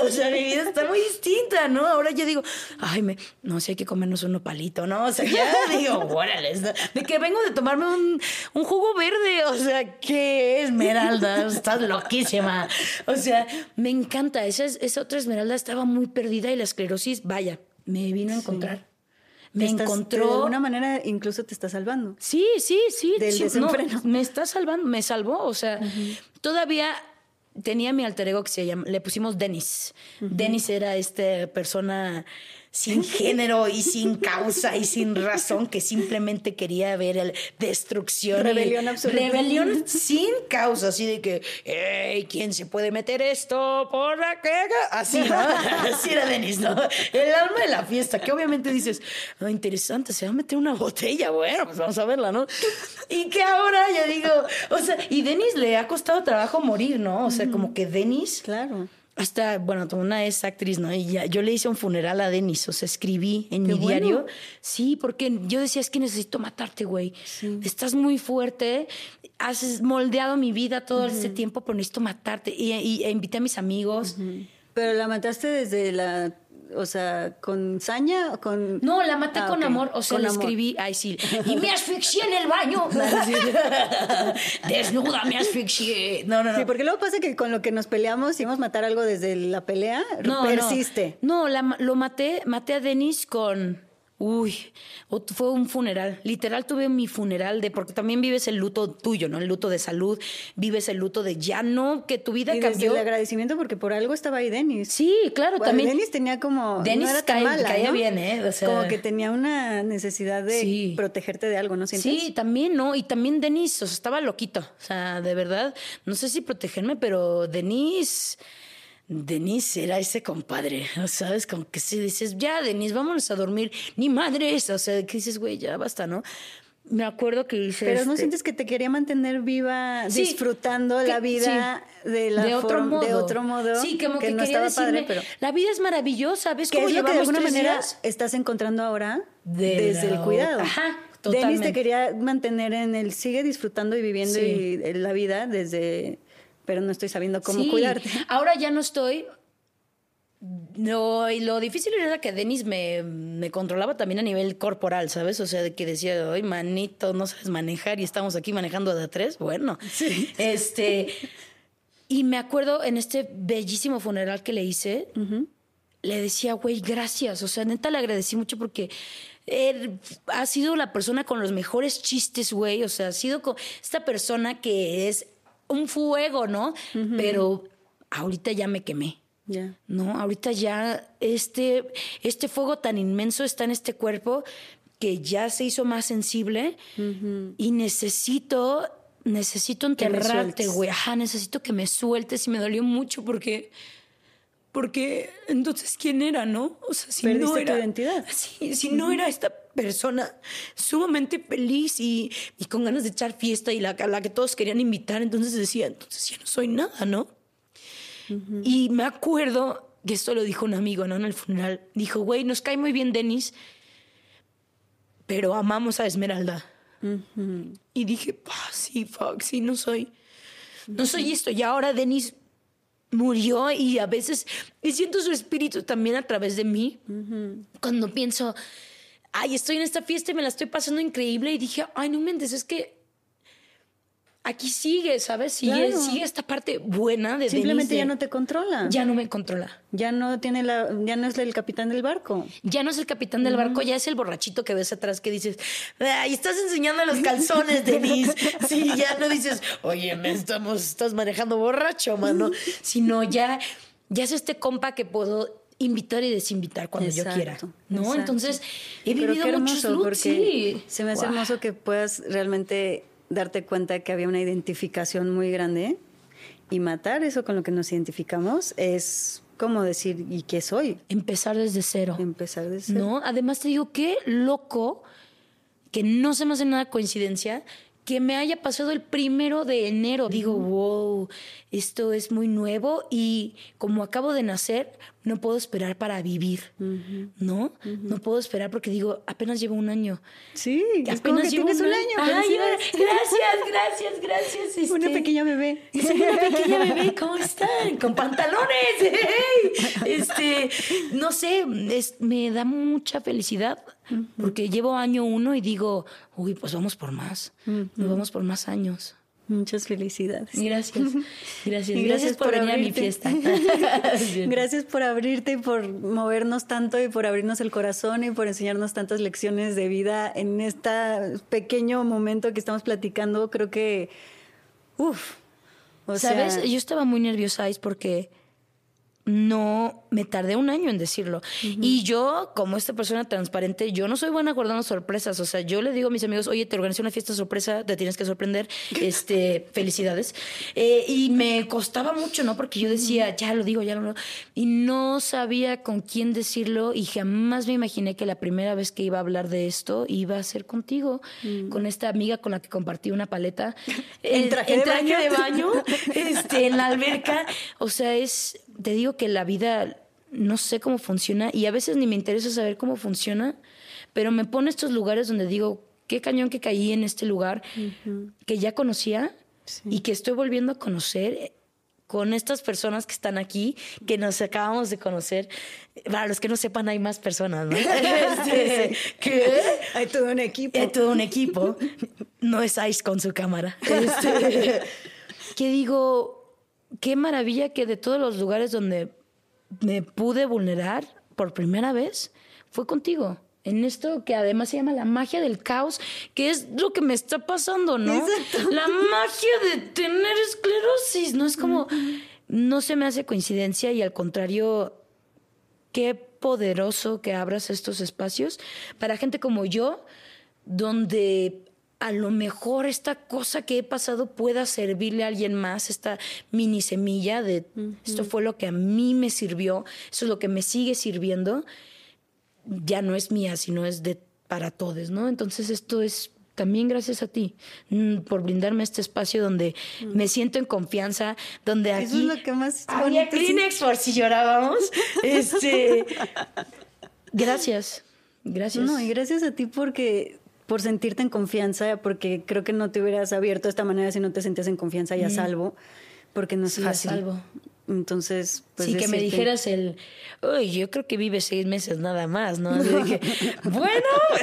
o sea, mi vida está muy distinta, ¿no? Ahora yo digo, ay, me, no sé, hay que comernos un palito, ¿no? O sea, ya digo, órale, de que vengo de tomarme un, un jugo verde, o sea, ¿qué esmeralda? Estás loquísima. O sea, me encanta, esa, esa otra esmeralda estaba muy perdida y la esclerosis, vaya, me vino a encontrar me encontró. De alguna manera incluso te está salvando. Sí, sí, sí. Del desenfreno. me está salvando, me salvó. O sea, todavía tenía mi alter ego que se llama, le pusimos Dennis. Dennis era esta persona sin [LAUGHS] género y sin causa y sin razón, que simplemente quería ver el destrucción. Rebelión absoluta. Rebelión [LAUGHS] sin causa, así de que, hey, ¿quién se puede meter esto por la que Así, ¿no? [LAUGHS] Así era Denis, ¿no? El alma de la fiesta, que obviamente dices, oh, interesante, se va a meter una botella, bueno, pues vamos a verla, ¿no? Y que ahora yo digo, o sea, y Denis le ha costado trabajo morir, ¿no? O sea, como que Denis. Claro hasta, bueno, una es actriz, ¿no? Y ya, yo le hice un funeral a Denis, o sea, escribí en mi diario. Sí, porque yo decía, es que necesito matarte, güey. Estás muy fuerte, has moldeado mi vida todo este tiempo, pero necesito matarte. Y, e invité a mis amigos. Pero la mataste desde la o sea, con saña o con. No, la maté ah, con amor, o sea, la escribí, ay sí, y me asfixié en el baño. [LAUGHS] [LAUGHS] Desnuda, me asfixié. No, no, no. Sí, porque luego pasa que con lo que nos peleamos, si vamos a matar algo desde la pelea, persiste. No, no lo maté, maté a Denis con Uy, fue un funeral. Literal tuve mi funeral de, porque también vives el luto tuyo, ¿no? El luto de salud, vives el luto de ya no, que tu vida y cambió. el agradecimiento porque por algo estaba ahí Denis. Sí, claro, también. Denis tenía como. Denis caía bien, ¿eh? como que tenía una necesidad de protegerte de algo, ¿no sientes? Sí, también, ¿no? Y también Denis, o sea, estaba loquito. O sea, de verdad, no sé si protegerme, pero Denis Denise era ese compadre, [LAUGHS] ¿sabes? Como que si dices, ya, Denise, vámonos a dormir, ni madres, o sea, que dices, güey, ya basta, ¿no? Me acuerdo que hice. Pero no este sientes que te quería mantener viva, disfrutando la vida de, la de, otro modo. de otro modo. Sí, como que, no quería decirme, pero la vida es maravillosa, ¿ves cómo es lo que de alguna manera estás encontrando ahora desde el cuidado. Ajá, totalmente. Te quería mantener en el sigue disfrutando y viviendo la vida desde pero no estoy sabiendo cómo cuidarte. Ahora ya no estoy. No, y lo difícil era que Denis me, me, controlaba también a nivel corporal, ¿sabes? O sea, de que decía, ay, manito, no sabes manejar y estamos aquí manejando a tres. Bueno, sí. este. Y me acuerdo en este bellísimo funeral que le hice, le decía, güey, gracias. O sea, neta le agradecí mucho porque él ha sido la persona con los mejores chistes, güey. O sea, ha sido con esta persona que es un fuego, ¿no? Pero ahorita ya me quemé. Ya. No, ahorita ya este, este fuego tan inmenso está en este cuerpo que ya se hizo más sensible y necesito, necesito enterrarte, güey. Ajá, necesito que me sueltes y me dolió mucho porque, porque entonces quién era, ¿no? O sea, si no Perdiste tu era identidad. Si no era esta persona sumamente feliz y, y con ganas de echar fiesta y la, a la que todos querían invitar, entonces decía, entonces ya no soy nada, ¿no? Y me acuerdo que esto lo dijo un amigo, ¿no? En el funeral. Dijo, güey, nos cae muy bien Denis, pero amamos a Esmeralda. Y dije, ah, sí, fuck, sí, no soy. No soy esto. Y ahora Denis murió y a veces y siento su espíritu también a través de mí. Cuando pienso, ay, estoy en esta fiesta y me la estoy pasando increíble y dije, ay, no mentes, es que aquí sigue, ¿sabes? Sigue, Claro. sigue esta parte buena de Simplemente Denise ya no te controla. ya no me controla. Ya no tiene la, ya no es el capitán del barco. Ya no es el capitán del barco, ya es el borrachito que ves atrás que dices, ay, estás enseñando los calzones, [LAUGHS] Denise. Sí, ya no dices, oye, me estamos, estás manejando borracho, mano. [LAUGHS] Sino ya, ya es este compa que puedo invitar y desinvitar cuando yo quiera. ¿No? exacto. Entonces, he Pero vivido muchos looks. sí. se me hace Guau. hermoso que puedas realmente darte cuenta que había una identificación muy grande y matar eso con lo que nos identificamos es como decir, ¿y qué soy? Empezar desde cero. Empezar de cero. ¿No? Además te digo, qué loco que no se me hace nada coincidencia que me haya pasado el primero de enero. Digo, wow, esto es muy nuevo y como acabo de nacer, no puedo esperar para vivir, ¿no? No puedo esperar porque digo, apenas llevo un año. Sí, es como que llevo tienes un año. Ay, [LAUGHS] gracias, gracias, gracias. [LAUGHS] Una este, pequeña bebé. [LAUGHS] soy una pequeña bebé, ¿cómo están? Con pantalones. Este, no sé, es- me da mucha felicidad porque llevo año uno y digo, uy, pues vamos por más. Nos vamos por más años. Muchas felicidades. Gracias. [LAUGHS] Gracias. Y Gracias, por, venir a mi abrirte. fiesta. [LAUGHS] [LAUGHS] Gracias por abrirte y por movernos tanto y por abrirnos el corazón y por enseñarnos tantas lecciones de vida en este pequeño momento que estamos platicando. Creo que, uff, ¿Sabes? sea, Yo estaba muy nerviosa, Is, porque no me tardé un año en decirlo. Y yo, como esta persona transparente, yo no soy buena guardando sorpresas. O sea, yo le digo a mis amigos, oye, te organizé una fiesta sorpresa, te tienes que sorprender. [LAUGHS] Este, felicidades. Eh, y me costaba mucho, ¿no? Porque yo decía, ya lo digo, ya lo digo. Y no sabía con quién decirlo y jamás me imaginé que la primera vez que iba a hablar de esto iba a ser contigo, con esta amiga con la que compartí una paleta. [LAUGHS] En Eh, traje en de baño. de baño, [LAUGHS] este, en la alberca. O sea, es, te digo que la vida no sé cómo funciona y a veces ni me interesa saber cómo funciona, pero me pone estos lugares donde digo, qué cañón que caí en este lugar que ya conocía y que estoy volviendo a conocer con estas personas que están aquí, que nos acabamos de conocer. Para los que no sepan, hay más personas, ¿no? [LAUGHS] ¿Qué? hay todo un equipo. Es todo un equipo. No es Ice con su cámara. [LAUGHS] Este, [LAUGHS] que digo, qué maravilla que de todos los lugares donde me pude vulnerar por primera vez fue contigo. En esto que además se llama la magia del caos, que es lo que me está pasando, ¿no? La magia de tener esclerosis, ¿no? Es como, no se me hace coincidencia y al contrario, qué poderoso que abras estos espacios para gente como yo, donde a lo mejor esta cosa que he pasado pueda servirle a alguien más, esta mini semilla de esto fue lo que a mí me sirvió, eso es lo que me sigue sirviendo, ya no es mía, sino es de para todos, ¿no? Entonces esto es también gracias a ti mm, por brindarme este espacio donde me siento en confianza, donde aquí Eso es lo que más había. Kleenex por si llorábamos. [LAUGHS] Este, gracias, gracias. No, y gracias a ti porque por sentirte en confianza, porque creo que no te hubieras abierto de esta manera si no te sentías en confianza y a salvo, porque no es Sí, a fácil. salvo. Entonces, pues. Sí, que me dijeras el. Uy, yo creo que vive seis meses nada más, ¿no? [LAUGHS] Yo dije, bueno,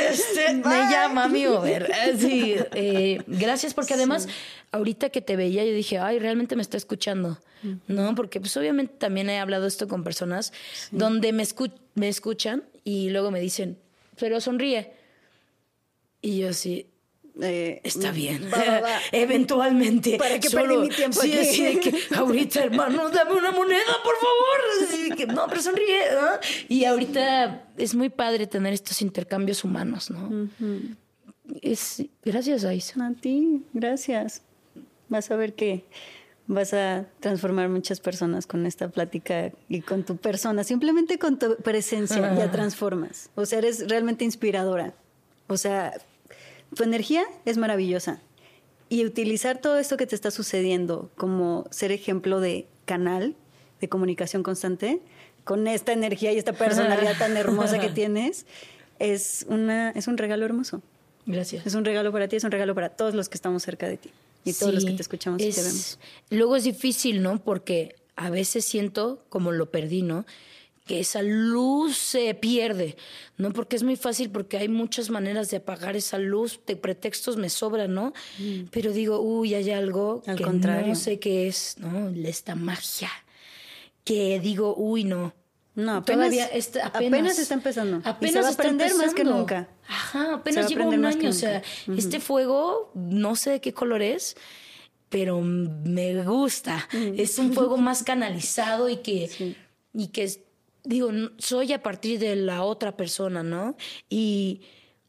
este, [LAUGHS] me llama mi Uber. [LAUGHS] Sí, eh, gracias, porque además, ahorita que te veía, yo dije, ay, realmente me está escuchando, ¿no? Porque, pues, obviamente también he hablado esto con personas donde me, me escuchan y luego me dicen, pero sonríe. Y yo así, eh, Está bien. [LAUGHS] Eventualmente. ¿Para qué perdí mi tiempo sí, aquí? que [LAUGHS] ahorita, hermano, dame una moneda, por favor. que, no, pero sonríe. Y ahorita es muy padre tener estos intercambios humanos, ¿no? es, gracias, Aisa. A ti, gracias. Vas a ver que vas a transformar muchas personas con esta plática y con tu persona. Simplemente con tu presencia ya transformas. O sea, eres realmente inspiradora. O sea, tu energía es maravillosa. Y utilizar todo esto que te está sucediendo como ser ejemplo de canal de comunicación constante, con esta energía y esta personalidad tan hermosa que [LAUGHS] tienes, es, una, es un regalo hermoso. Gracias. Es un regalo para ti, es un regalo para todos los que estamos cerca de ti y todos los que te escuchamos y te vemos. Luego es difícil, ¿no? Porque a veces siento como lo perdí, ¿no? Que esa luz se pierde, ¿no? Porque es muy fácil, porque hay muchas maneras de apagar esa luz, de pretextos me sobran, ¿no? Mm. Pero digo, uy, hay algo Al que contrario. no sé qué es, ¿no? Esta magia, que digo, uy, no. No, apenas, Todavía está, apenas, está empezando. Apenas se va a aprender más que nunca. Ajá, apenas lleva un año. O sea, este fuego, no sé de qué color es, pero me gusta. Es un fuego [LAUGHS] más canalizado y que, y que digo, soy a partir de la otra persona, ¿no? Y,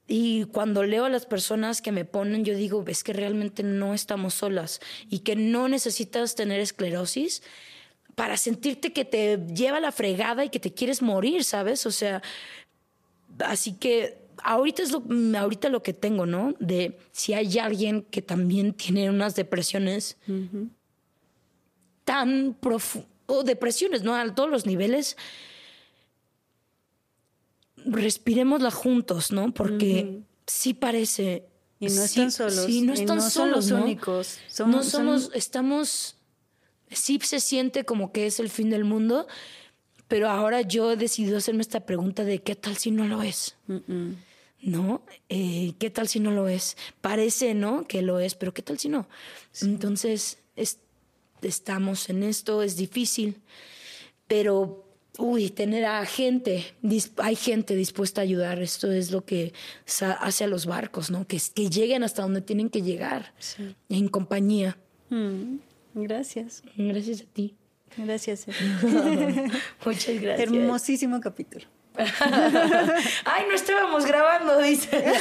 y cuando leo a las personas que me ponen, yo digo, ves que realmente no estamos solas y que no necesitas tener esclerosis para sentirte que te lleva la fregada y que te quieres morir, ¿sabes? O sea, así que ahorita es lo, ahorita lo que tengo, ¿no? De si hay alguien que también tiene unas depresiones tan profundas, o depresiones, ¿no? A todos los niveles, respiremosla juntos, ¿no? Porque sí parece. Y no están solos. Sí, no están solos. Son los ¿no? únicos. no somos, estamos. Sí se siente como que es el fin del mundo, pero ahora yo he decidido hacerme esta pregunta de qué tal si no lo es. ¿No? Eh, ¿Qué tal si no lo es? Parece, ¿no? Que lo es, pero ¿qué tal si no? Entonces, estamos en esto, es difícil, pero uy, tener a gente, hay gente dispuesta a ayudar, esto es lo que hace a los barcos, ¿no? Que, que lleguen hasta donde tienen que llegar, en compañía. Mm, gracias. Gracias a ti. Gracias. [LAUGHS] Muchas [LAUGHS] gracias. Hermosísimo capítulo. [LAUGHS] Ay, no estábamos grabando, dice. [LAUGHS]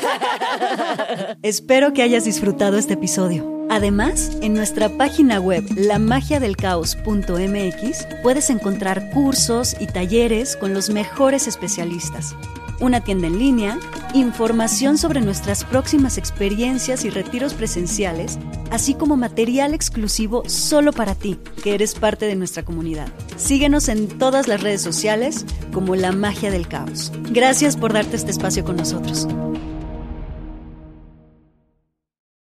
Espero que hayas disfrutado este episodio. Además, en nuestra página web lamagiadelcaos.mx puedes encontrar cursos y talleres con los mejores especialistas, una tienda en línea, información sobre nuestras próximas experiencias y retiros presenciales, así como material exclusivo solo para ti, que eres parte de nuestra comunidad. Síguenos en todas las redes sociales como La Magia del Caos. Gracias por darte este espacio con nosotros.